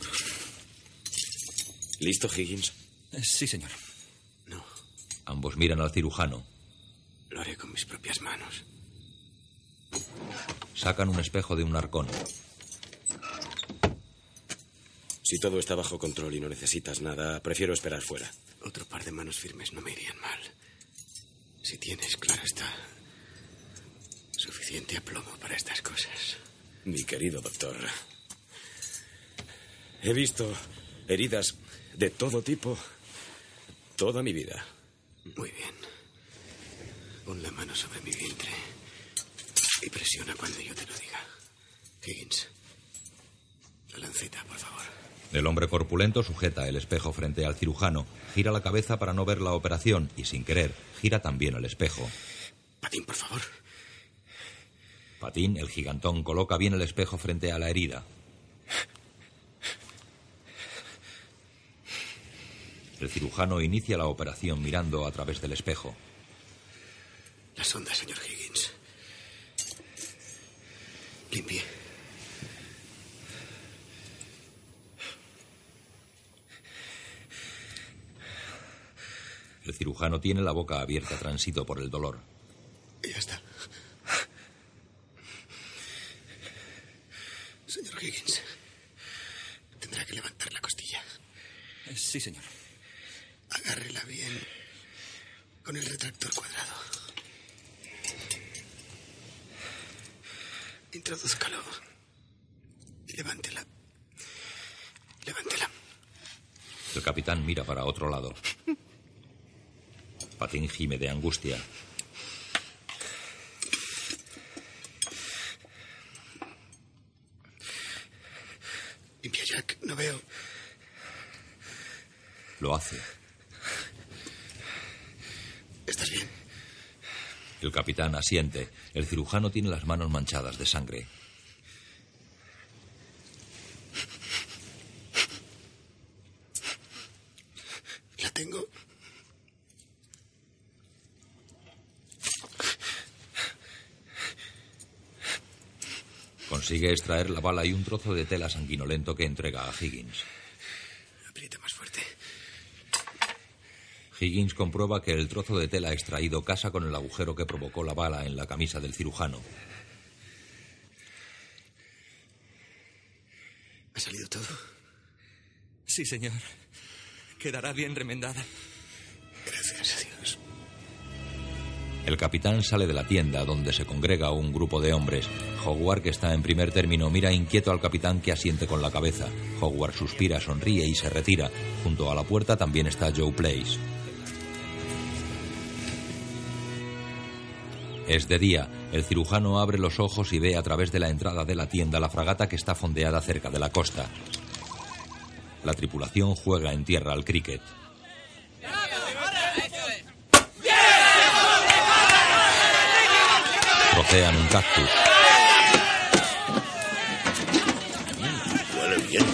¿Listo, Higgins? Sí, señor. Ambos miran al cirujano. Lo haré con mis propias manos. Sacan un espejo de un arcón. Si todo está bajo control y no necesitas nada, prefiero esperar fuera. Otro par de manos firmes no me irían mal. Si tienes, claro está, suficiente aplomo para estas cosas. Mi querido doctor. He visto heridas de todo tipo toda mi vida. Muy bien. Pon la mano sobre mi vientre y presiona cuando yo te lo diga. Higgins, la lanceta, por favor. El hombre corpulento sujeta el espejo frente al cirujano, gira la cabeza para no ver la operación y, sin querer, gira también el espejo. Patín, por favor. Patín, el gigantón, coloca bien el espejo frente a la herida. El cirujano inicia la operación mirando a través del espejo. La sonda, señor Higgins. Limpie. El cirujano tiene la boca abierta, transito por el dolor. Ya está. Señor Higgins, tendrá que levantar la costilla. Sí, señor. Agárrela bien con el retractor cuadrado. Introdúzcalo. Y levántela. Levántela. El capitán mira para otro lado. Patín gime de angustia. Limpia, Jack. No veo. Lo hace. ¿Estás bien? El capitán asiente. El cirujano tiene las manos manchadas de sangre. La tengo. Consigue extraer la bala y un trozo de tela sanguinolento que entrega a Higgins. Aprieta más fuerte. Higgins comprueba que el trozo de tela extraído casa con el agujero que provocó la bala en la camisa del cirujano. ¿Ha salido todo? Sí, señor. Quedará bien remendada. El capitán sale de la tienda donde se congrega un grupo de hombres. Howard, que está en primer término, mira inquieto al capitán que asiente con la cabeza. Howard suspira, sonríe y se retira. Junto a la puerta también está Joe Place. Es de día. El cirujano abre los ojos y ve a través de la entrada de la tienda la fragata que está fondeada cerca de la costa. La tripulación juega en tierra al cricket. Trocean un cactus. Huele bien.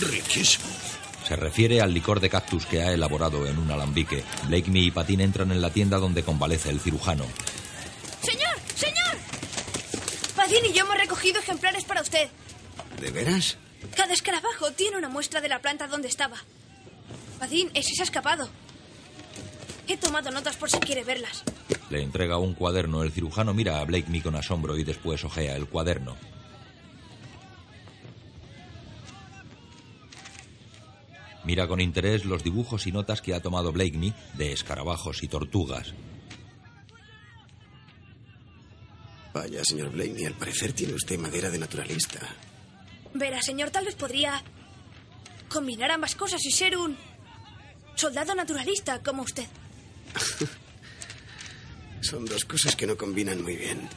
Riquísimo. Se refiere al licor de cactus que ha elaborado en un alambique. Blakemy y Patín entran en la tienda donde convalece el cirujano. ¡Señor! ¡Señor! Padín y yo hemos recogido ejemplares para usted. ¿De veras? Cada escarabajo tiene una muestra de la planta donde estaba. Padín, ese se ha escapado. He tomado notas por si quiere verlas. Le entrega un cuaderno. El cirujano mira a Blakemy con asombro y después ojea el cuaderno. Mira con interés los dibujos y notas que ha tomado Blakemy de escarabajos y tortugas. Vaya, señor Blaney, al parecer tiene usted madera de naturalista. Verá, señor, tal vez podría combinar ambas cosas y ser un soldado naturalista como usted. Son dos cosas que no combinan muy bien.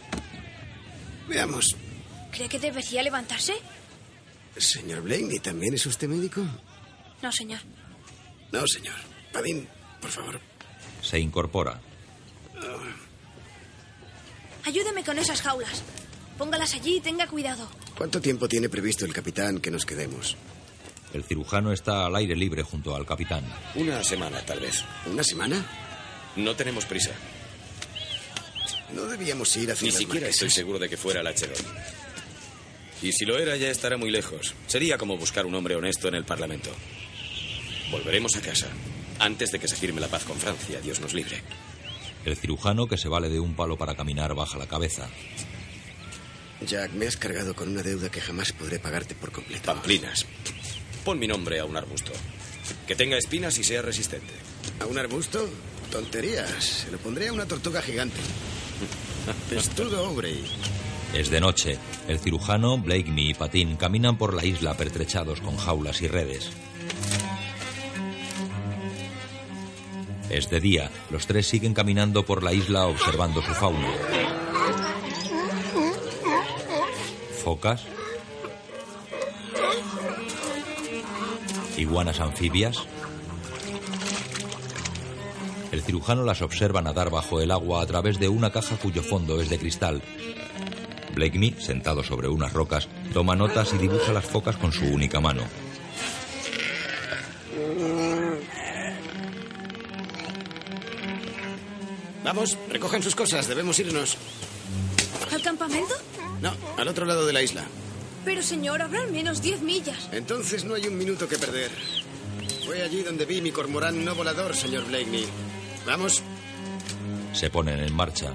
Veamos. ¿Cree que debería levantarse? Señor Blaney, ¿también es usted médico? No, señor. No, señor. Padín, por favor. Se incorpora. Ayúdeme con esas jaulas. Póngalas allí y tenga cuidado. ¿Cuánto tiempo tiene previsto el capitán que nos quedemos? El cirujano está al aire libre junto al capitán. Una semana, tal vez. ¿Una semana? No tenemos prisa. No debíamos ir hacia Ni las siquiera marquesas. estoy seguro de que fuera la Cherón. Y si lo era, ya estará muy lejos. Sería como buscar un hombre honesto en el Parlamento. Volveremos a casa. Antes de que se firme la paz con Francia, Dios nos libre. El cirujano, que se vale de un palo para caminar, baja la cabeza. Jack, me has cargado con una deuda que jamás podré pagarte por completo. Pamplinas. Pon mi nombre a un arbusto. Que tenga espinas y sea resistente. ¿A un arbusto? Tonterías. Se lo pondré a una tortuga gigante. Pestudo Aubrey. Es de noche. El cirujano, Blakemy y Patín caminan por la isla pertrechados con jaulas y redes. Es de día. Los tres siguen caminando por la isla observando su fauna. Focas. Iguanas anfibias. El cirujano las observa nadar bajo el agua a través de una caja cuyo fondo es de cristal. Blakemy, sentado sobre unas rocas, toma notas y dibuja las focas con su única mano. Vamos, recojan sus cosas. Debemos irnos. ¿Al campamento? No, al otro lado de la isla. Pero, señor, habrá al menos 10 millas. Entonces no hay un minuto que perder. Fue allí donde vi mi cormorán no volador, señor Blakeney. Vamos. Se ponen en marcha.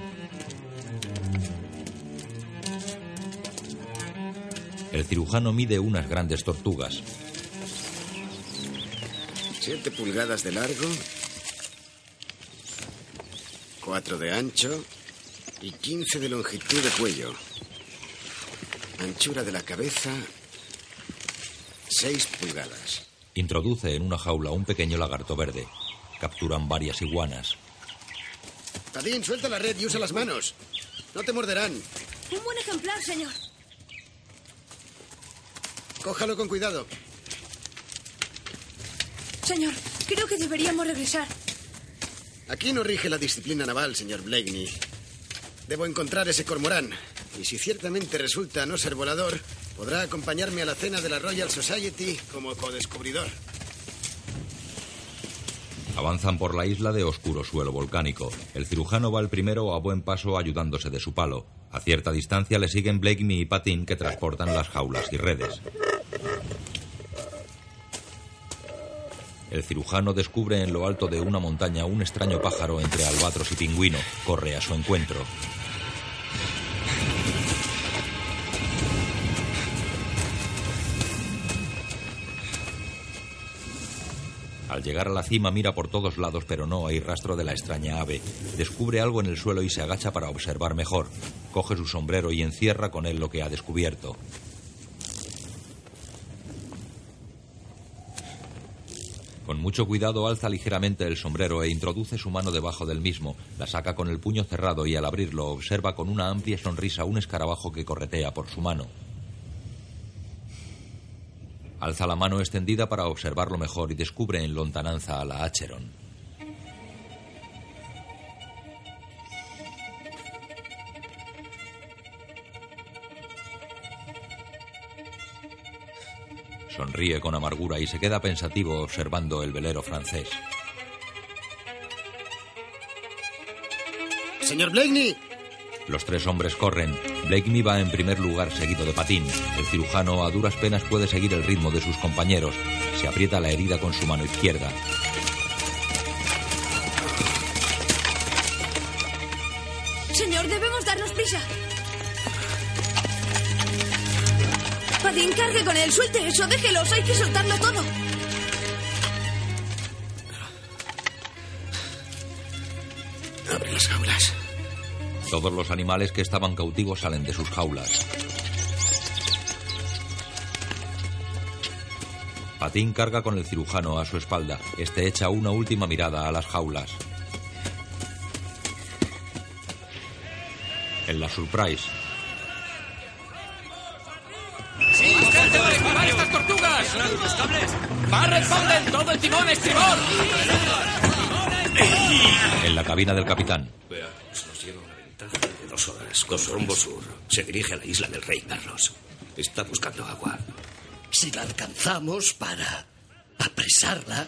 El cirujano mide unas grandes tortugas. Siete pulgadas de largo. Cuatro de ancho. Y quince de longitud de cuello. Anchura de la cabeza. Seis pulgadas. Introduce en una jaula un pequeño lagarto verde. Capturan varias iguanas. Padín, suelta la red y usa las manos. No te morderán. Un buen ejemplar, señor. Cójalo con cuidado. Señor, creo que deberíamos regresar. Aquí no rige la disciplina naval, señor Blakeney. Debo encontrar ese cormorán. Y si ciertamente resulta no ser volador, podrá acompañarme a la cena de la Royal Society como codescubridor. Avanzan por la isla de oscuro suelo volcánico. El cirujano va el primero a buen paso ayudándose de su palo. A cierta distancia le siguen Blakemy y Patin que transportan las jaulas y redes. El cirujano descubre en lo alto de una montaña un extraño pájaro entre albatros y pingüino. Corre a su encuentro. Al llegar a la cima mira por todos lados pero no hay rastro de la extraña ave. Descubre algo en el suelo y se agacha para observar mejor. Coge su sombrero y encierra con él lo que ha descubierto. Con mucho cuidado alza ligeramente el sombrero e introduce su mano debajo del mismo. La saca con el puño cerrado y al abrirlo observa con una amplia sonrisa un escarabajo que corretea por su mano. Alza la mano extendida para observarlo mejor y descubre en lontananza a la Acheron. Sonríe con amargura y se queda pensativo observando el velero francés. Señor Blakeney. Los tres hombres corren. Blakeney va en primer lugar seguido de Patín. El cirujano a duras penas puede seguir el ritmo de sus compañeros. Se aprieta la herida con su mano izquierda. Señor, debemos darnos prisa. Padín, cargue con él. Suelte eso. Déjelos. Hay que soltarlo todo. Abre las jaulas. Todos los animales que estaban cautivos salen de sus jaulas. Patín carga con el cirujano a su espalda. Este echa una última mirada a las jaulas. En la Surprise, ¡Sí! ¡Gente disparar estas tortugas! ¡Barret Fonden! ¡Todo el timón, estribor! en la cabina del capitán. Veamos, nos lleva una ventaja de dos horas con rumbo sur. Se dirige a la isla del Rey Carlos. Está buscando agua. Si la alcanzamos para apresarla,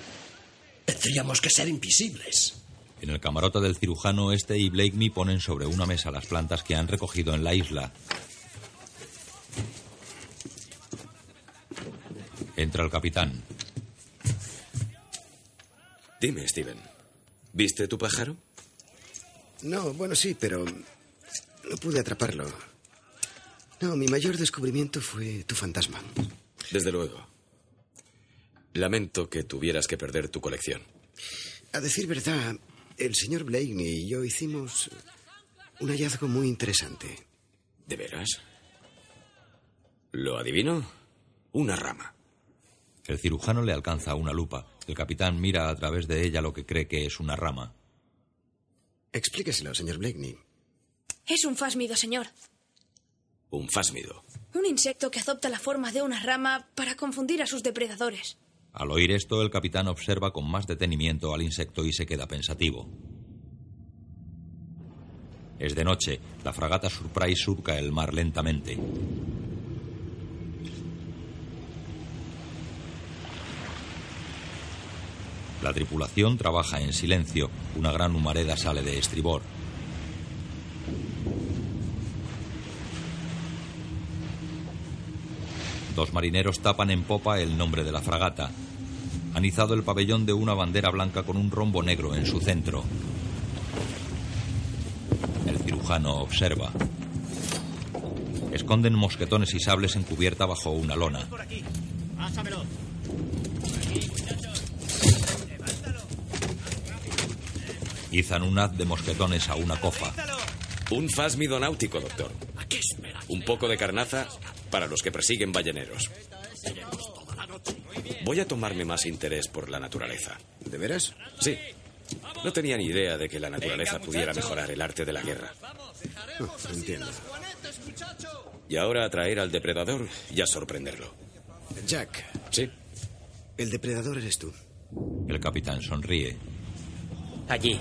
tendríamos que ser invisibles. En el camarote del cirujano, este y Blakeney ponen sobre una mesa las plantas que han recogido en la isla. Entra el capitán. Dime, Steven. ¿Viste tu pájaro? No, bueno, sí, pero no pude atraparlo. No, mi mayor descubrimiento fue tu fantasma. Desde luego. Lamento que tuvieras que perder tu colección. A decir verdad, el señor Blakeney y yo hicimos un hallazgo muy interesante. ¿De veras? ¿Lo adivino? Una rama. El cirujano le alcanza una lupa. El capitán mira a través de ella lo que cree que es una rama. Explíqueselo, señor Blakeney. Es un fásmido, señor. Un fásmido. Un insecto que adopta la forma de una rama para confundir a sus depredadores. Al oír esto, el capitán observa con más detenimiento al insecto y se queda pensativo. Es de noche. La fragata Surprise surca el mar lentamente. La tripulación trabaja en silencio. Una gran humareda sale de estribor. Dos marineros tapan en popa el nombre de la fragata. Han izado el pabellón de una bandera blanca con un rombo negro en su centro. El cirujano observa. Esconden mosquetones y sables en cubierta bajo una lona. Pásamelo. Izan un haz de mosquetones a una cofa. Un fásmido náutico, doctor. Un poco de carnaza para los que persiguen balleneros. Voy a tomarme más interés por la naturaleza. ¿De veras? Sí. No tenía ni idea de que la naturaleza pudiera mejorar el arte de la guerra. Oh, entiendo. Y ahora atraer al depredador y a sorprenderlo. Jack. Sí. El depredador eres tú. El capitán sonríe. Allí,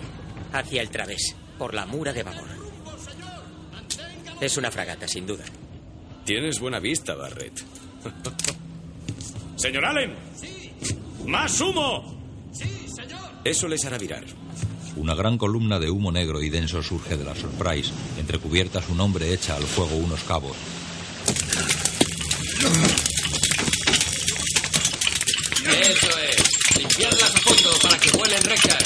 hacia el través, por la mura de babor. Es una fragata, sin duda. Tienes buena vista, Barrett. Señor Allen. ¡Más humo! Eso les hará virar. Una gran columna de humo negro y denso surge de la Surprise. Entre cubiertas un hombre echa al fuego unos cabos. Eso es. Limpiarlas a fondo para que vuelen rectas.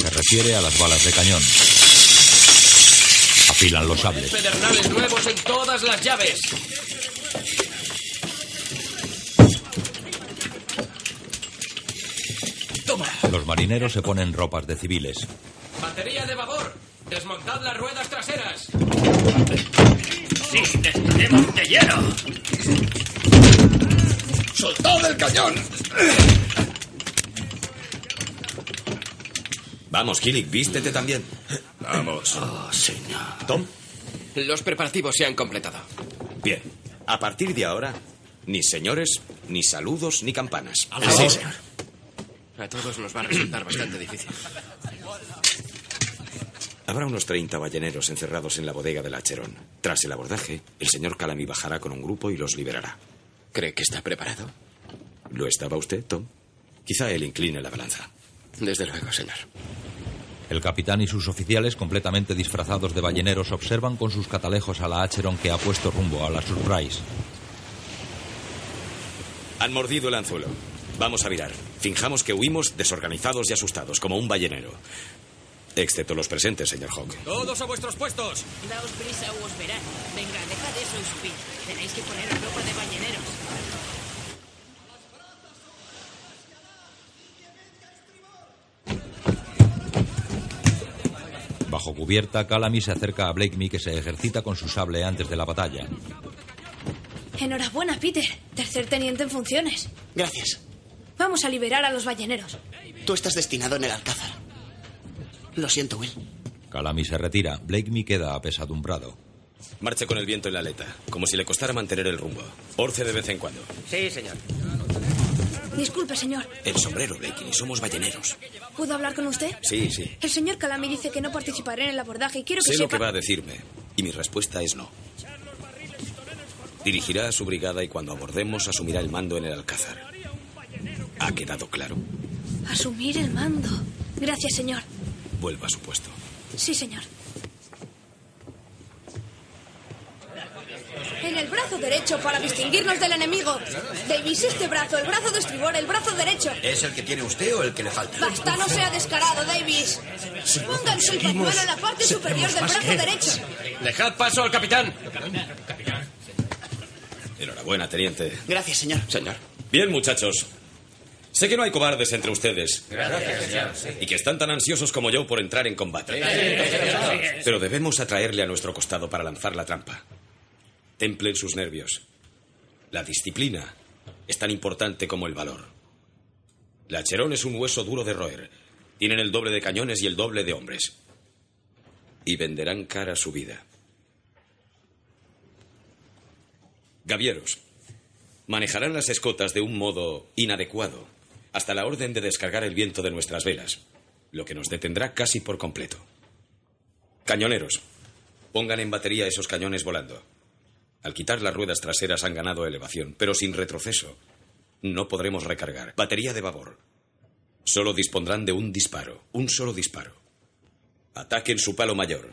Se refiere a las balas de cañón. Afilan los sables. Pedernales nuevos en todas las llaves. Toma. Los marineros se ponen ropas de civiles. Batería de babor. Desmontad las ruedas traseras. ¡Sí, tenemos de hielo! ¡Soltad el cañón! Vamos, Killick, vístete también. Vamos. Oh, señor. Tom. Los preparativos se han completado. Bien. A partir de ahora, ni señores, ni saludos, ni campanas. A la Sí, señor. A todos nos va a resultar bastante difícil. Habrá unos 30 balleneros encerrados en la bodega del Acherón. Tras el abordaje, el señor Calamy bajará con un grupo y los liberará. ¿Cree que está preparado? ¿Lo estaba usted, Tom? Quizá él incline la balanza. Desde luego, señor. El capitán y sus oficiales, completamente disfrazados de balleneros, observan con sus catalejos a la Acheron que ha puesto rumbo a la Surprise. Han mordido el anzuelo. Vamos a virar. Finjamos que huimos desorganizados y asustados, como un ballenero. Excepto los presentes, señor Hawk. Todos a vuestros puestos. Daos prisa o os verán. Venga, dejad eso y subid. Tenéis que poneros ropa de balleneros. Bajo cubierta, Calamy se acerca a Blakemy que se ejercita con su sable antes de la batalla. Enhorabuena, Peter. Tercer teniente en funciones. Gracias. Vamos a liberar a los balleneros. Tú estás destinado en el Alcázar. Lo siento, Will. Calamy se retira. Blakemy queda apesadumbrado. Marche con el viento en la aleta, como si le costara mantener el rumbo. Orce de vez en cuando. Sí, señor. Disculpe, señor. El sombrero, Blakely. Somos balleneros. ¿Puedo hablar con usted? Sí, sí. El señor Calamy dice que no participaré en el abordaje y quiero que Sé lo que va a decirme, y mi respuesta es no. Dirigirá a su brigada y cuando abordemos asumirá el mando en el Alcázar. ¿Ha quedado claro? Asumir el mando. Gracias, señor. Vuelva a su puesto. Sí, señor. En el brazo derecho para distinguirnos del enemigo. Davis, este brazo, el brazo de estribor, el brazo derecho. ¿Es el que tiene usted o el que le falta? Basta, no sea descarado, Davis. Pónganse el pañuelo en la parte superior del brazo derecho. Dejad paso al capitán. Enhorabuena, teniente. Gracias, señor. Señor. Bien, muchachos. Sé que no hay cobardes entre ustedes. Gracias, señor. Y que están tan ansiosos como yo por entrar en combate. Pero debemos atraerle a nuestro costado para lanzar la trampa. Templen sus nervios. La disciplina es tan importante como el valor. La Cherón es un hueso duro de roer. Tienen el doble de cañones y el doble de hombres. Y venderán cara su vida. Gavieros, manejarán las escotas de un modo inadecuado, hasta la orden de descargar el viento de nuestras velas, lo que nos detendrá casi por completo. Cañoneros, pongan en batería esos cañones volando. Al quitar las ruedas traseras han ganado elevación, pero sin retroceso. No podremos recargar. Batería de babor. Solo dispondrán de un disparo, un solo disparo. Ataquen su palo mayor.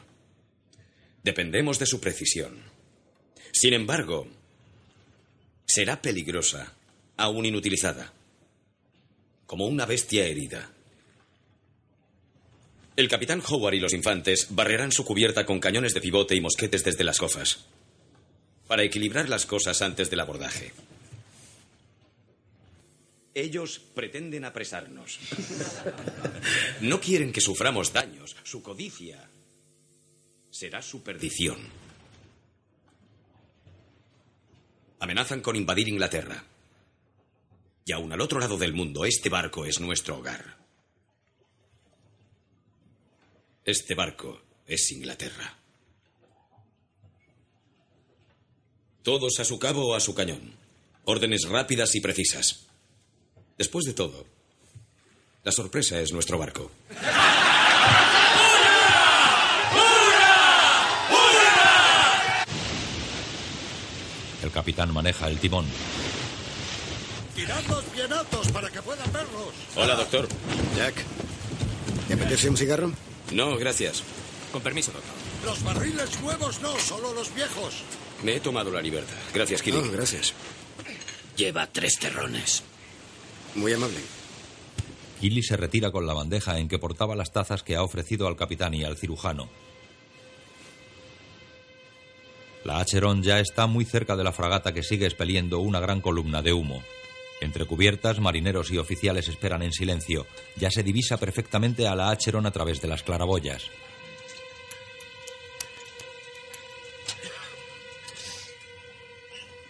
Dependemos de su precisión. Sin embargo, será peligrosa, aún inutilizada, como una bestia herida. El capitán Howard y los infantes barrerán su cubierta con cañones de pivote y mosquetes desde las cofas, para equilibrar las cosas antes del abordaje. Ellos pretenden apresarnos. No quieren que suframos daños. Su codicia será su perdición. Amenazan con invadir Inglaterra. Y aún al otro lado del mundo, este barco es nuestro hogar. Este barco es Inglaterra. Todos a su cabo o a su cañón. Órdenes rápidas y precisas. Después de todo, la sorpresa es nuestro barco. El capitán maneja el timón. Tiradlos bien altos para que puedan verlos. Hola, doctor. Jack, ¿te apetece un cigarro? No, gracias. Con permiso, doctor. Los barriles nuevos no, solo los viejos. Me he tomado la libertad. Gracias, Kitty. Oh, gracias. Lleva tres terrones. Muy amable. Killy se retira con la bandeja en que portaba las tazas que ha ofrecido al capitán y al cirujano. La Acheron ya está muy cerca de la fragata que sigue expeliendo una gran columna de humo. Entre cubiertas, marineros y oficiales esperan en silencio. Ya se divisa perfectamente a la Acheron a través de las claraboyas.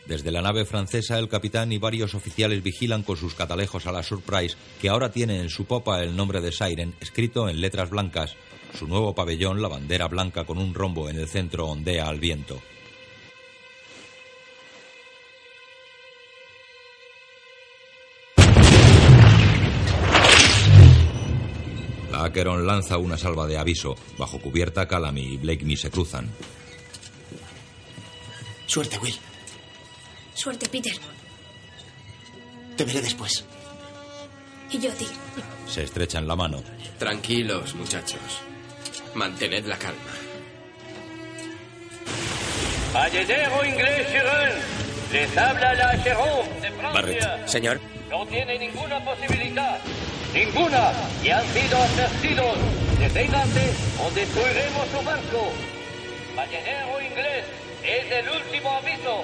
Desde la nave francesa, el capitán y varios oficiales vigilan con sus catalejos a la Surprise, que ahora tiene en su popa el nombre de Siren escrito en letras blancas. Su nuevo pabellón, la bandera blanca con un rombo en el centro, ondea al viento. La Acheron lanza una salva de aviso. Bajo cubierta, Calamy y Blakeney se cruzan. Suerte, Will. Suerte, Peter. Te veré después. Y yo a ti. Se estrechan la mano. Tranquilos, muchachos. Mantened la calma. Inglés. Les habla la de Francia. Barrett. Señor. No tiene ninguna posibilidad. Ninguna. Y han sido advertidos. Deténganse o destruiremos su barco. Ballenero inglés. Es el último aviso.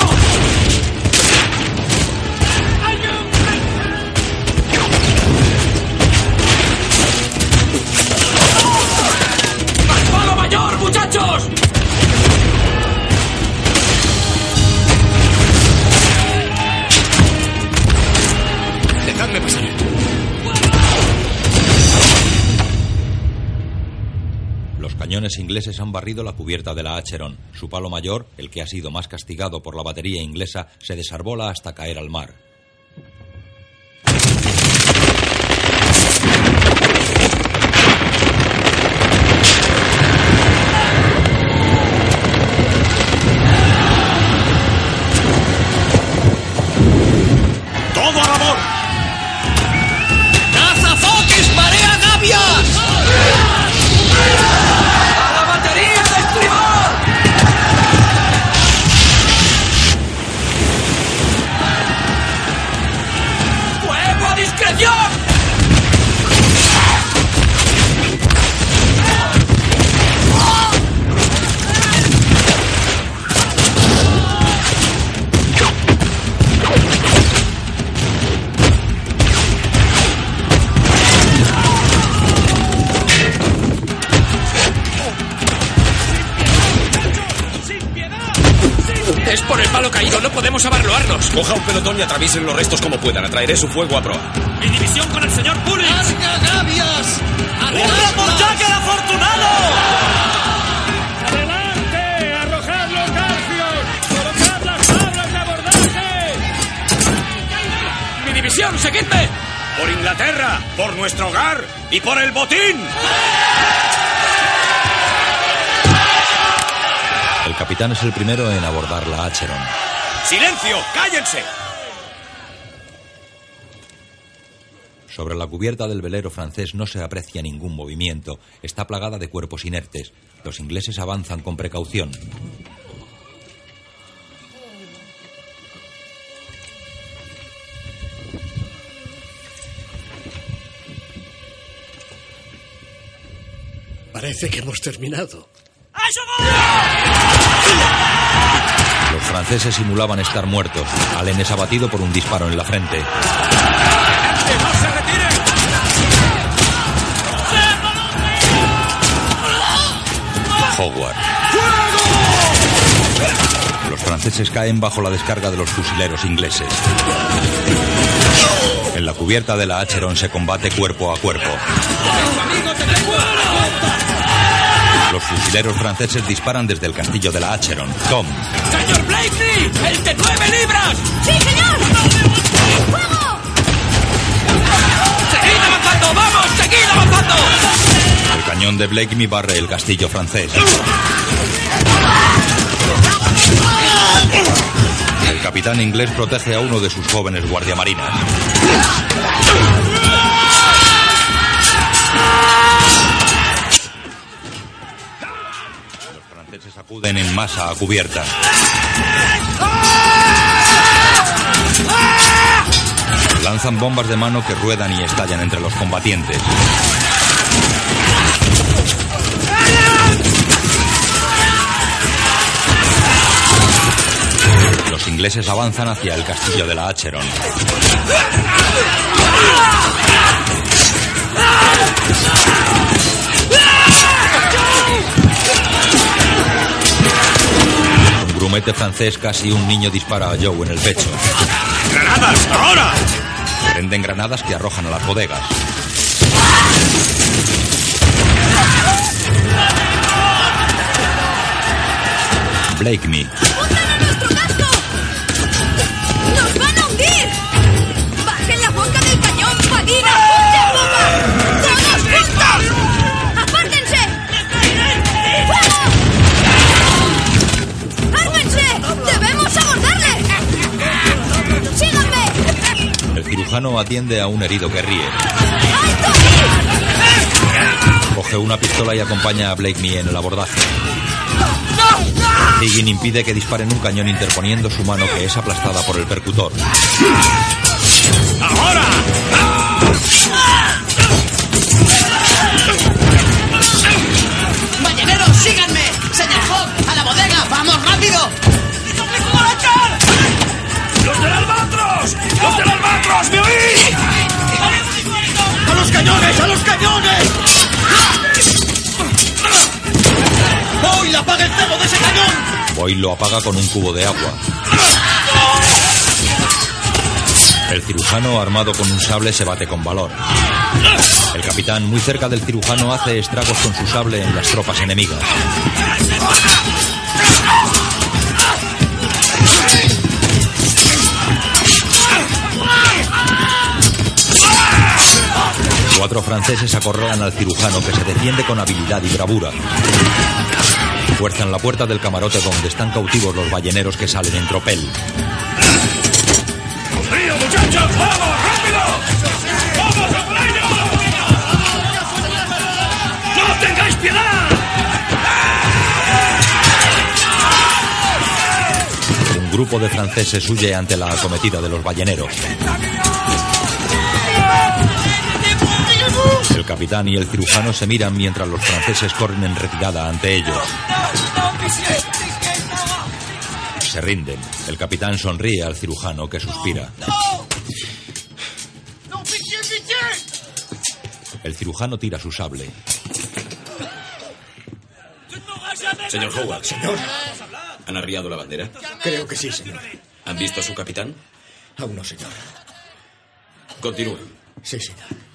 cañones ingleses han barrido la cubierta de la Acheron. Su palo mayor, el que ha sido más castigado por la batería inglesa, se desarbola hasta caer al mar. Coja un pelotón y atraviesen los restos como puedan. Atraeré su fuego a proa. ¡Mi división con el señor Pullins! ¡Larga gavias! ¡Hurra por Jack el afortunado! ¡Adelante! ¡Arrojad los garfios! ¡Colocad las tablas de abordaje! ¡Mi división, seguidme! ¡Por Inglaterra! ¡Por nuestro hogar! ¡Y por el botín! El capitán es el primero en abordar la Acheron. ¡Silencio! ¡Cállense! Sobre la cubierta del velero francés no se aprecia ningún movimiento. Está plagada de cuerpos inertes. Los ingleses avanzan con precaución. Parece que hemos terminado. Franceses simulaban estar muertos. Allen es abatido por un disparo en la frente. Howard. Los franceses caen bajo la descarga de los fusileros ingleses. En la cubierta de la Acheron se combate cuerpo a cuerpo. Los fusileros franceses disparan desde el castillo de la Acheron. Tom, ¡Señor Blakely! ¡El de nueve libras! ¡Sí, señor! ¡Fuego! ¡Seguid avanzando! ¡Vamos! ¡Seguid avanzando! el cañón de Blakemy barre el castillo francés. El capitán inglés protege a uno de sus jóvenes guardiamarinas. acuden en masa a cubierta. Lanzan bombas de mano que ruedan y estallan entre los combatientes. Los ingleses avanzan hacia el castillo de la Acheron. Grumete francés, casi un niño, dispara a Joe en el pecho. ¡Granadas! ¡Ahora! Prenden granadas que arrojan a las bodegas. Blakeney. ¡Nos cirujano atiende a un herido que ríe. Coge una pistola y acompaña a Blakeney en el abordaje. Higgin impide que disparen un cañón interponiendo su mano que es aplastada por el percutor. ¡Ahora! Boyle lo apaga con un cubo de agua. El cirujano, armado con un sable, se bate con valor. El capitán, muy cerca del cirujano, hace estragos con su sable en las tropas enemigas. Cuatro franceses acorralan al cirujano que se defiende con habilidad y bravura. Fuerzan la puerta del camarote donde están cautivos los balleneros que salen en tropel. ¡Río, muchachos! ¡Vamos, rápido! ¡Vamos a por! ¡No tengáis piedad! Un grupo de franceses huye ante la acometida de los balleneros. El capitán y el cirujano se miran mientras los franceses corren en retirada ante ellos. Se rinden. El capitán sonríe al cirujano que suspira. El cirujano tira su sable. Señor Howard. Señor. ¿Han arriado la bandera? Creo que sí, señor. ¿Han visto a su capitán? Aún no, señor. Continúen. Sí, señor.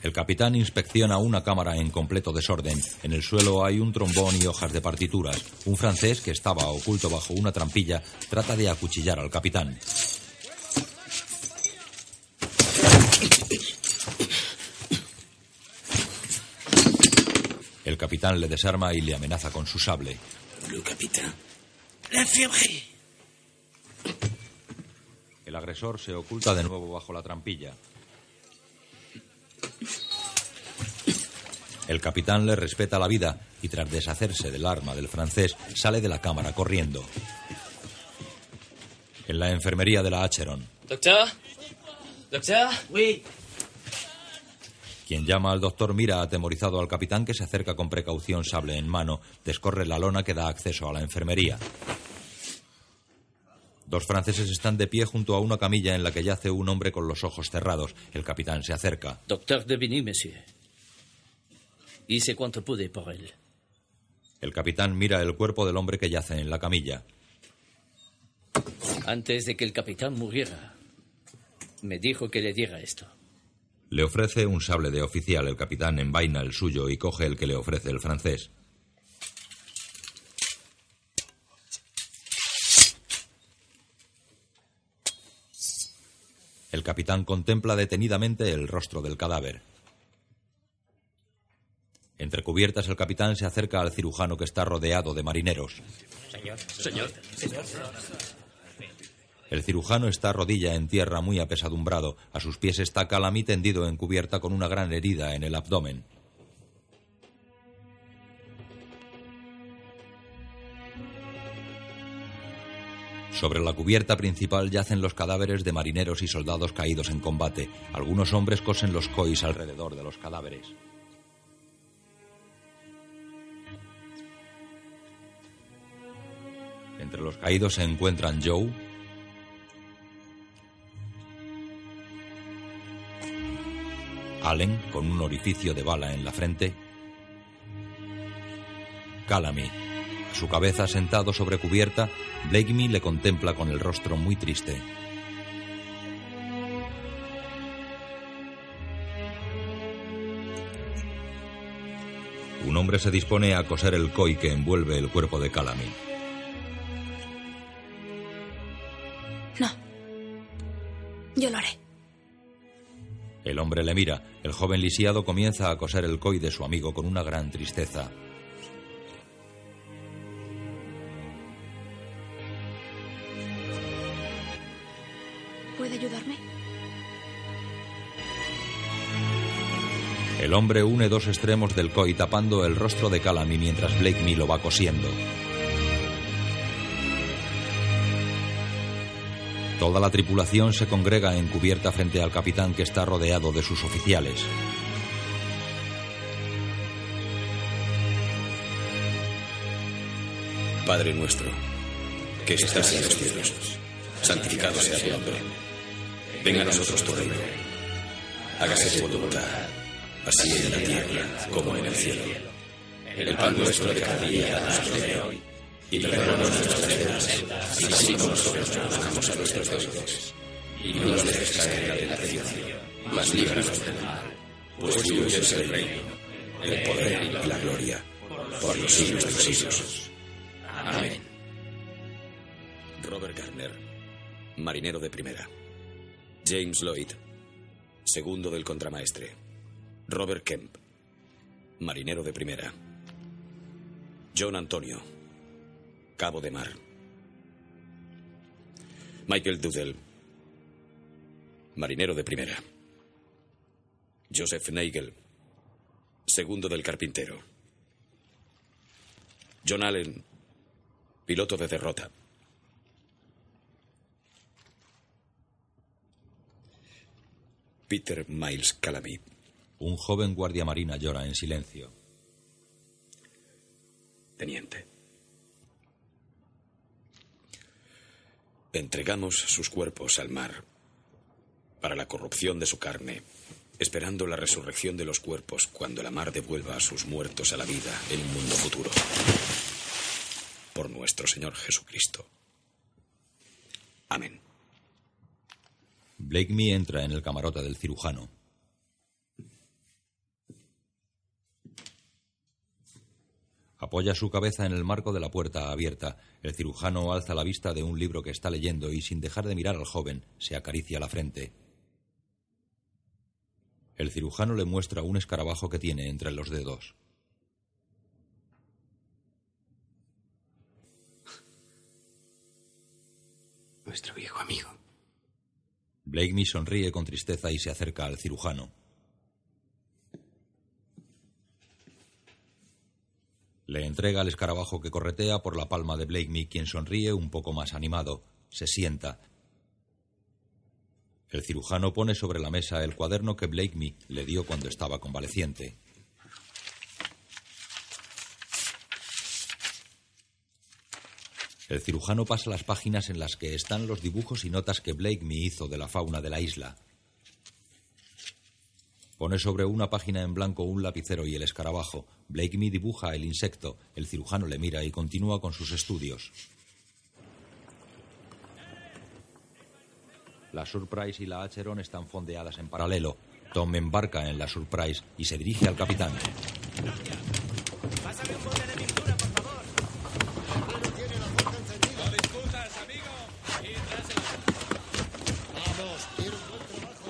El capitán inspecciona una cámara en completo desorden. En el suelo hay un trombón y hojas de partituras. Un francés que estaba oculto bajo una trampilla trata de acuchillar al capitán. El capitán le desarma y le amenaza con su sable. Capitán. L'infirmerie. El agresor se oculta de nuevo bajo la trampilla. El capitán le respeta la vida y tras deshacerse del arma del francés sale de la cámara corriendo. En la enfermería de la Acheron, Docteur Docteur Oui. quien llama al doctor mira atemorizado al capitán que se acerca con precaución sable en mano, descorre la lona que da acceso a la enfermería. Dos franceses están de pie junto a una camilla en la que yace un hombre con los ojos cerrados. El capitán se acerca. Docteur Devigny, monsieur. Hice cuanto pude por él. El capitán mira el cuerpo del hombre que yace en la camilla. Antes de que el capitán muriera, me dijo que le diera esto. Le ofrece un sable de oficial. El capitán envaina el suyo y coge el que le ofrece el francés. El capitán contempla detenidamente el rostro del cadáver. Entre cubiertas, el capitán se acerca al cirujano que está rodeado de marineros. Señor, señor, señor. El cirujano está rodilla en tierra muy apesadumbrado. A sus pies está Calamy tendido en cubierta con una gran herida en el abdomen. Sobre la cubierta principal yacen los cadáveres de marineros y soldados caídos en combate. Algunos hombres cosen los cois alrededor de los cadáveres. Entre los caídos se encuentran Joe, Allen, con un orificio de bala en la frente, Calamy, a su cabeza sentado sobre cubierta, Blakeney le contempla con el rostro muy triste. Un hombre se dispone a coser el coi que envuelve el cuerpo de Calamy. No. Yo lo haré. El hombre le mira. El joven lisiado comienza a coser el coi de su amigo con una gran tristeza. ¿Puede ayudarme? El hombre une dos extremos del coi tapando el rostro de Calamy mientras Blakeney lo va cosiendo. Toda la tripulación se congrega encubierta frente al capitán que está rodeado de sus oficiales. Padre nuestro, que estás en los cielos, santificado sea tu nombre. Venga a nosotros tu reino. Hágase tu voluntad, así en la tierra como en el cielo. El pan nuestro de cada día danos hoy. Y perdónanos nuestras deudas, así como nosotros perdonamos a nuestros deudores. Y no nos dejes caer en la tentación, mas líbranos del mal. Pues tuyo es el reino, el poder y la gloria, por los siglos de los siglos. Amén. Robert Garner, marinero de primera. James Lloyd, segundo del contramaestre. Robert Kemp, marinero de primera. John Antonio, cabo de mar. Michael Dudell, marinero de primera. Joseph Nagel, segundo del carpintero. John Allen, piloto de derrota. Peter Miles Calamy. Un joven guardia marina llora en silencio. Teniente. Entregamos sus cuerpos al mar para la corrupción de su carne, esperando la resurrección de los cuerpos cuando la mar devuelva a sus muertos a la vida en un mundo futuro. Por nuestro Señor Jesucristo. Amén. Blakeney entra en el camarote del cirujano. Apoya su cabeza en el marco de la puerta abierta. El cirujano alza la vista de un libro que está leyendo y, sin dejar de mirar al joven, se acaricia la frente. El cirujano le muestra un escarabajo que tiene entre los dedos. Nuestro viejo amigo. Blakeney sonríe con tristeza y se acerca al cirujano. Le entrega el escarabajo que corretea por la palma de Blakeney, quien sonríe un poco más animado. Se sienta. El cirujano pone sobre la mesa el cuaderno que Blakeney le dio cuando estaba convaleciente. El cirujano pasa las páginas en las que están los dibujos y notas que Blakeney hizo de la fauna de la isla. Pone sobre una página en blanco un lapicero y el escarabajo. Blakeney dibuja el insecto. El cirujano le mira y continúa con sus estudios. La Surprise y la Acheron están fondeadas en paralelo. Tom embarca en la Surprise y se dirige al capitán.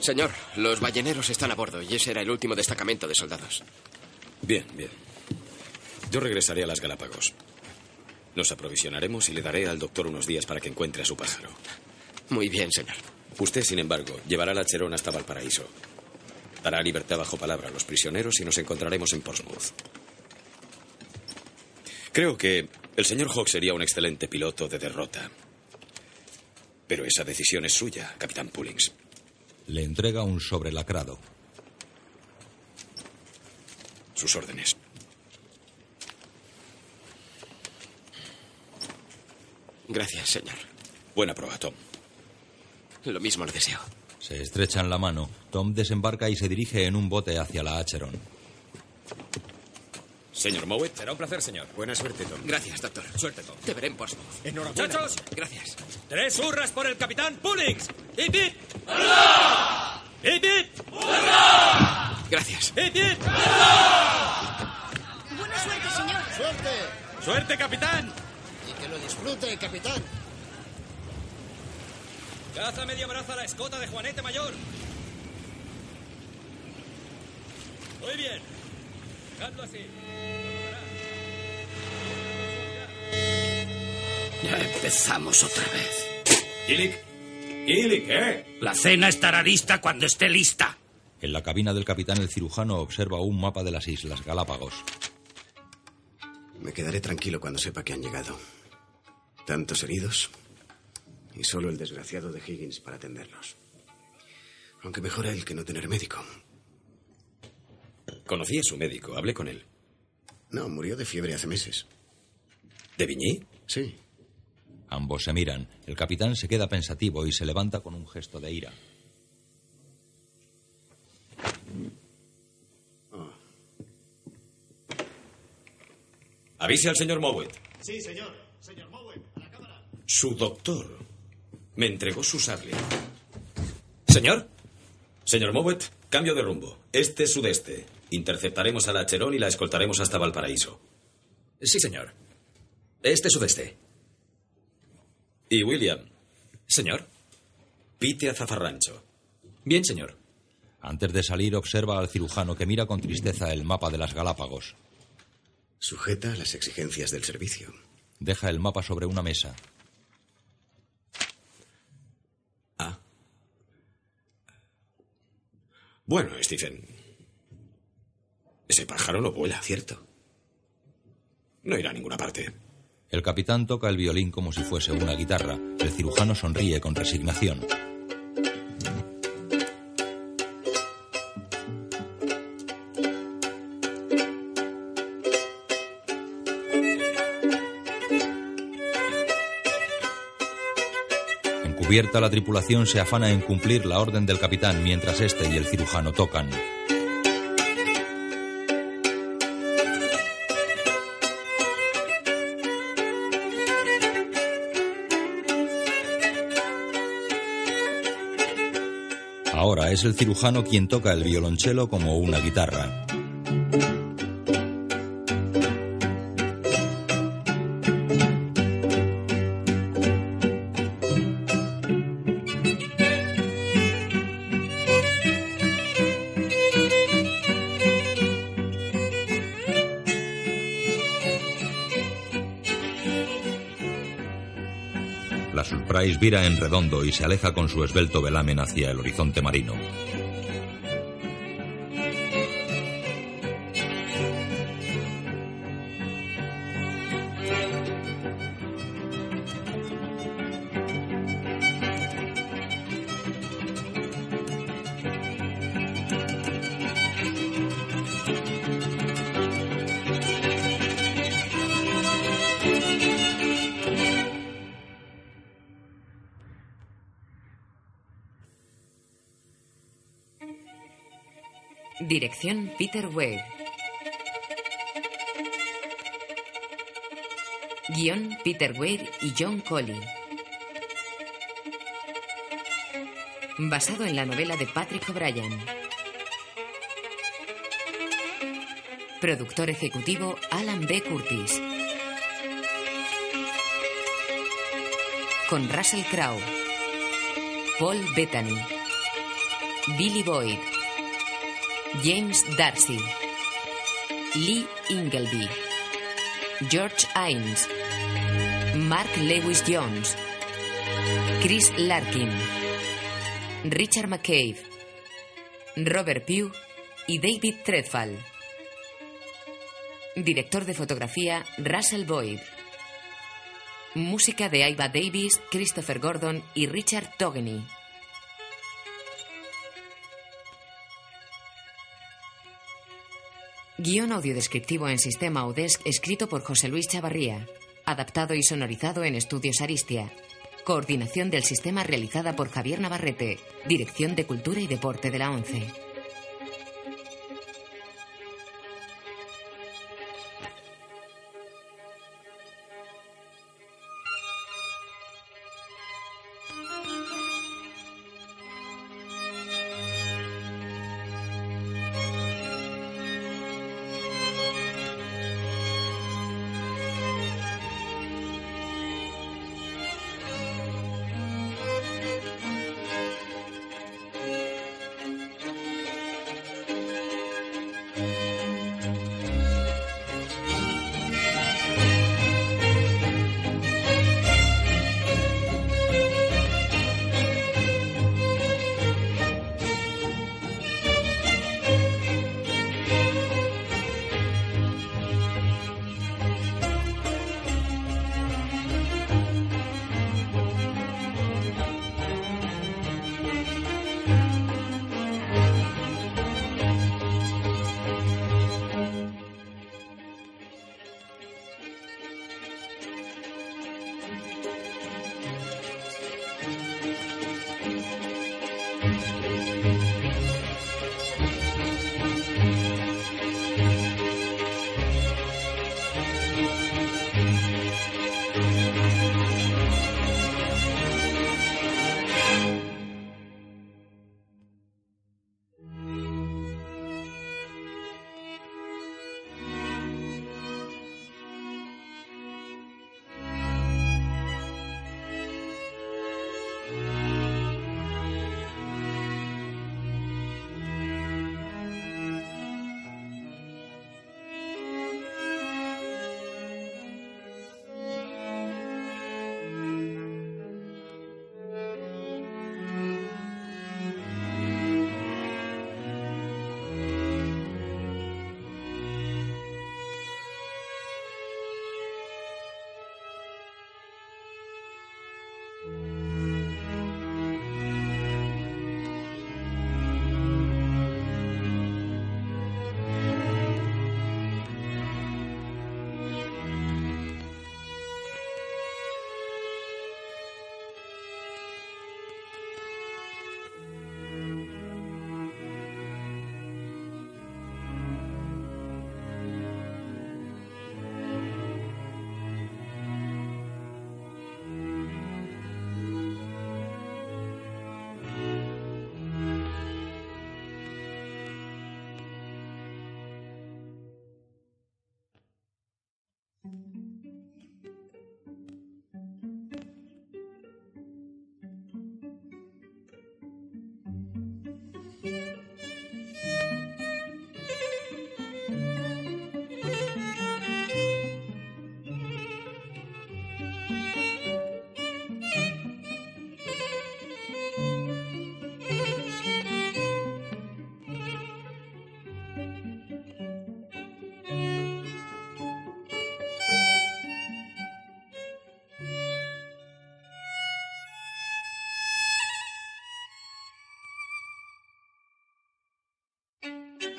Señor, los balleneros están a bordo y ese era el último destacamento de soldados. Bien, bien. Yo regresaré a las Galápagos. Nos aprovisionaremos y le daré al doctor unos días para que encuentre a su pájaro. Muy bien, señor. Usted, sin embargo, llevará la Cherón hasta Valparaíso. Dará libertad bajo palabra a los prisioneros y nos encontraremos en Portsmouth. Creo que el señor Hawk sería un excelente piloto de derrota. Pero esa decisión es suya, capitán Pullings. Le entrega un sobre lacrado. Sus órdenes. Gracias, señor. Buena prueba, Tom. Lo mismo le deseo. Se estrechan la mano. Tom desembarca y se dirige en un bote hacia la Acheron. Señor Mowet. Será un placer, señor. Buena suerte, Tom. Gracias, doctor. Suerte, Tom. Te veré en Portsmouth. Enhorabuena. Muchachos, gracias. Tres hurras por el capitán Pullings. ¡Hip, hip! ¡Hip, hip! Gracias. ¡Hip, hip! Buena suerte, señor. ¡Suerte! ¡Suerte, capitán! Y que lo disfrute, capitán. Caza media braza a la escota de Juanete Mayor. Muy bien. Dejadlo así. Ya empezamos otra vez. Gillick. Gillick, ¿eh? La cena estará lista cuando esté lista. En la cabina del capitán, el cirujano observa un mapa de las Islas Galápagos. Me quedaré tranquilo cuando sepa que han llegado. Tantos heridos y solo el desgraciado de Higgins para atenderlos. Aunque mejor él que no tener médico. Conocí a su médico, hablé con él. No, murió de fiebre hace meses. ¿De Vigny? Sí. Ambos se miran. El capitán se queda pensativo y se levanta con un gesto de ira. Avise al señor Mowet. Sí, señor. Señor Mowet, a la cámara. Su doctor me entregó su sable. ¿Señor? Señor Mowet, cambio de rumbo. Este-sudeste. Interceptaremos a la Cherón y la escoltaremos hasta Valparaíso. Sí, señor. Este sudeste. Y William, Señor. pite a Zafarrancho. Bien, señor. Antes de salir, observa al cirujano que mira con tristeza el mapa de las Galápagos. Sujeta a las exigencias del servicio. Deja el mapa sobre una mesa. Bueno, Stephen. Ese pájaro no vuela. Cierto. No irá a ninguna parte. El capitán toca el violín como si fuese una guitarra. El cirujano sonríe con resignación. Encubierta, la tripulación se afana en cumplir la orden del capitán mientras este y el cirujano tocan. Ahora es el cirujano quien toca el violonchelo como una guitarra. Vira en redondo y se aleja con su esbelto velamen hacia el horizonte marino. Peter Wade. Guión Peter Wade y John Colley. Basado en la novela de Patrick O'Brien. Productor ejecutivo Alan B. Curtis. Con Russell Crowe. Paul Bettany. Billy Boyd. James Darcy, Lee Ingleby, George Hines, Mark Lewis Jones, Chris Larkin, Richard McCabe, Robert Pugh y David Treadfall. Director de fotografía Russell Boyd. Música de Iva Davis, Christopher Gordon y Richard Togeny. Guión audiodescriptivo en sistema Audesc escrito por José Luis Chavarría. Adaptado y sonorizado en Estudios Aristia. Coordinación del sistema realizada por Javier Navarrete. Dirección de Cultura y Deporte de la ONCE.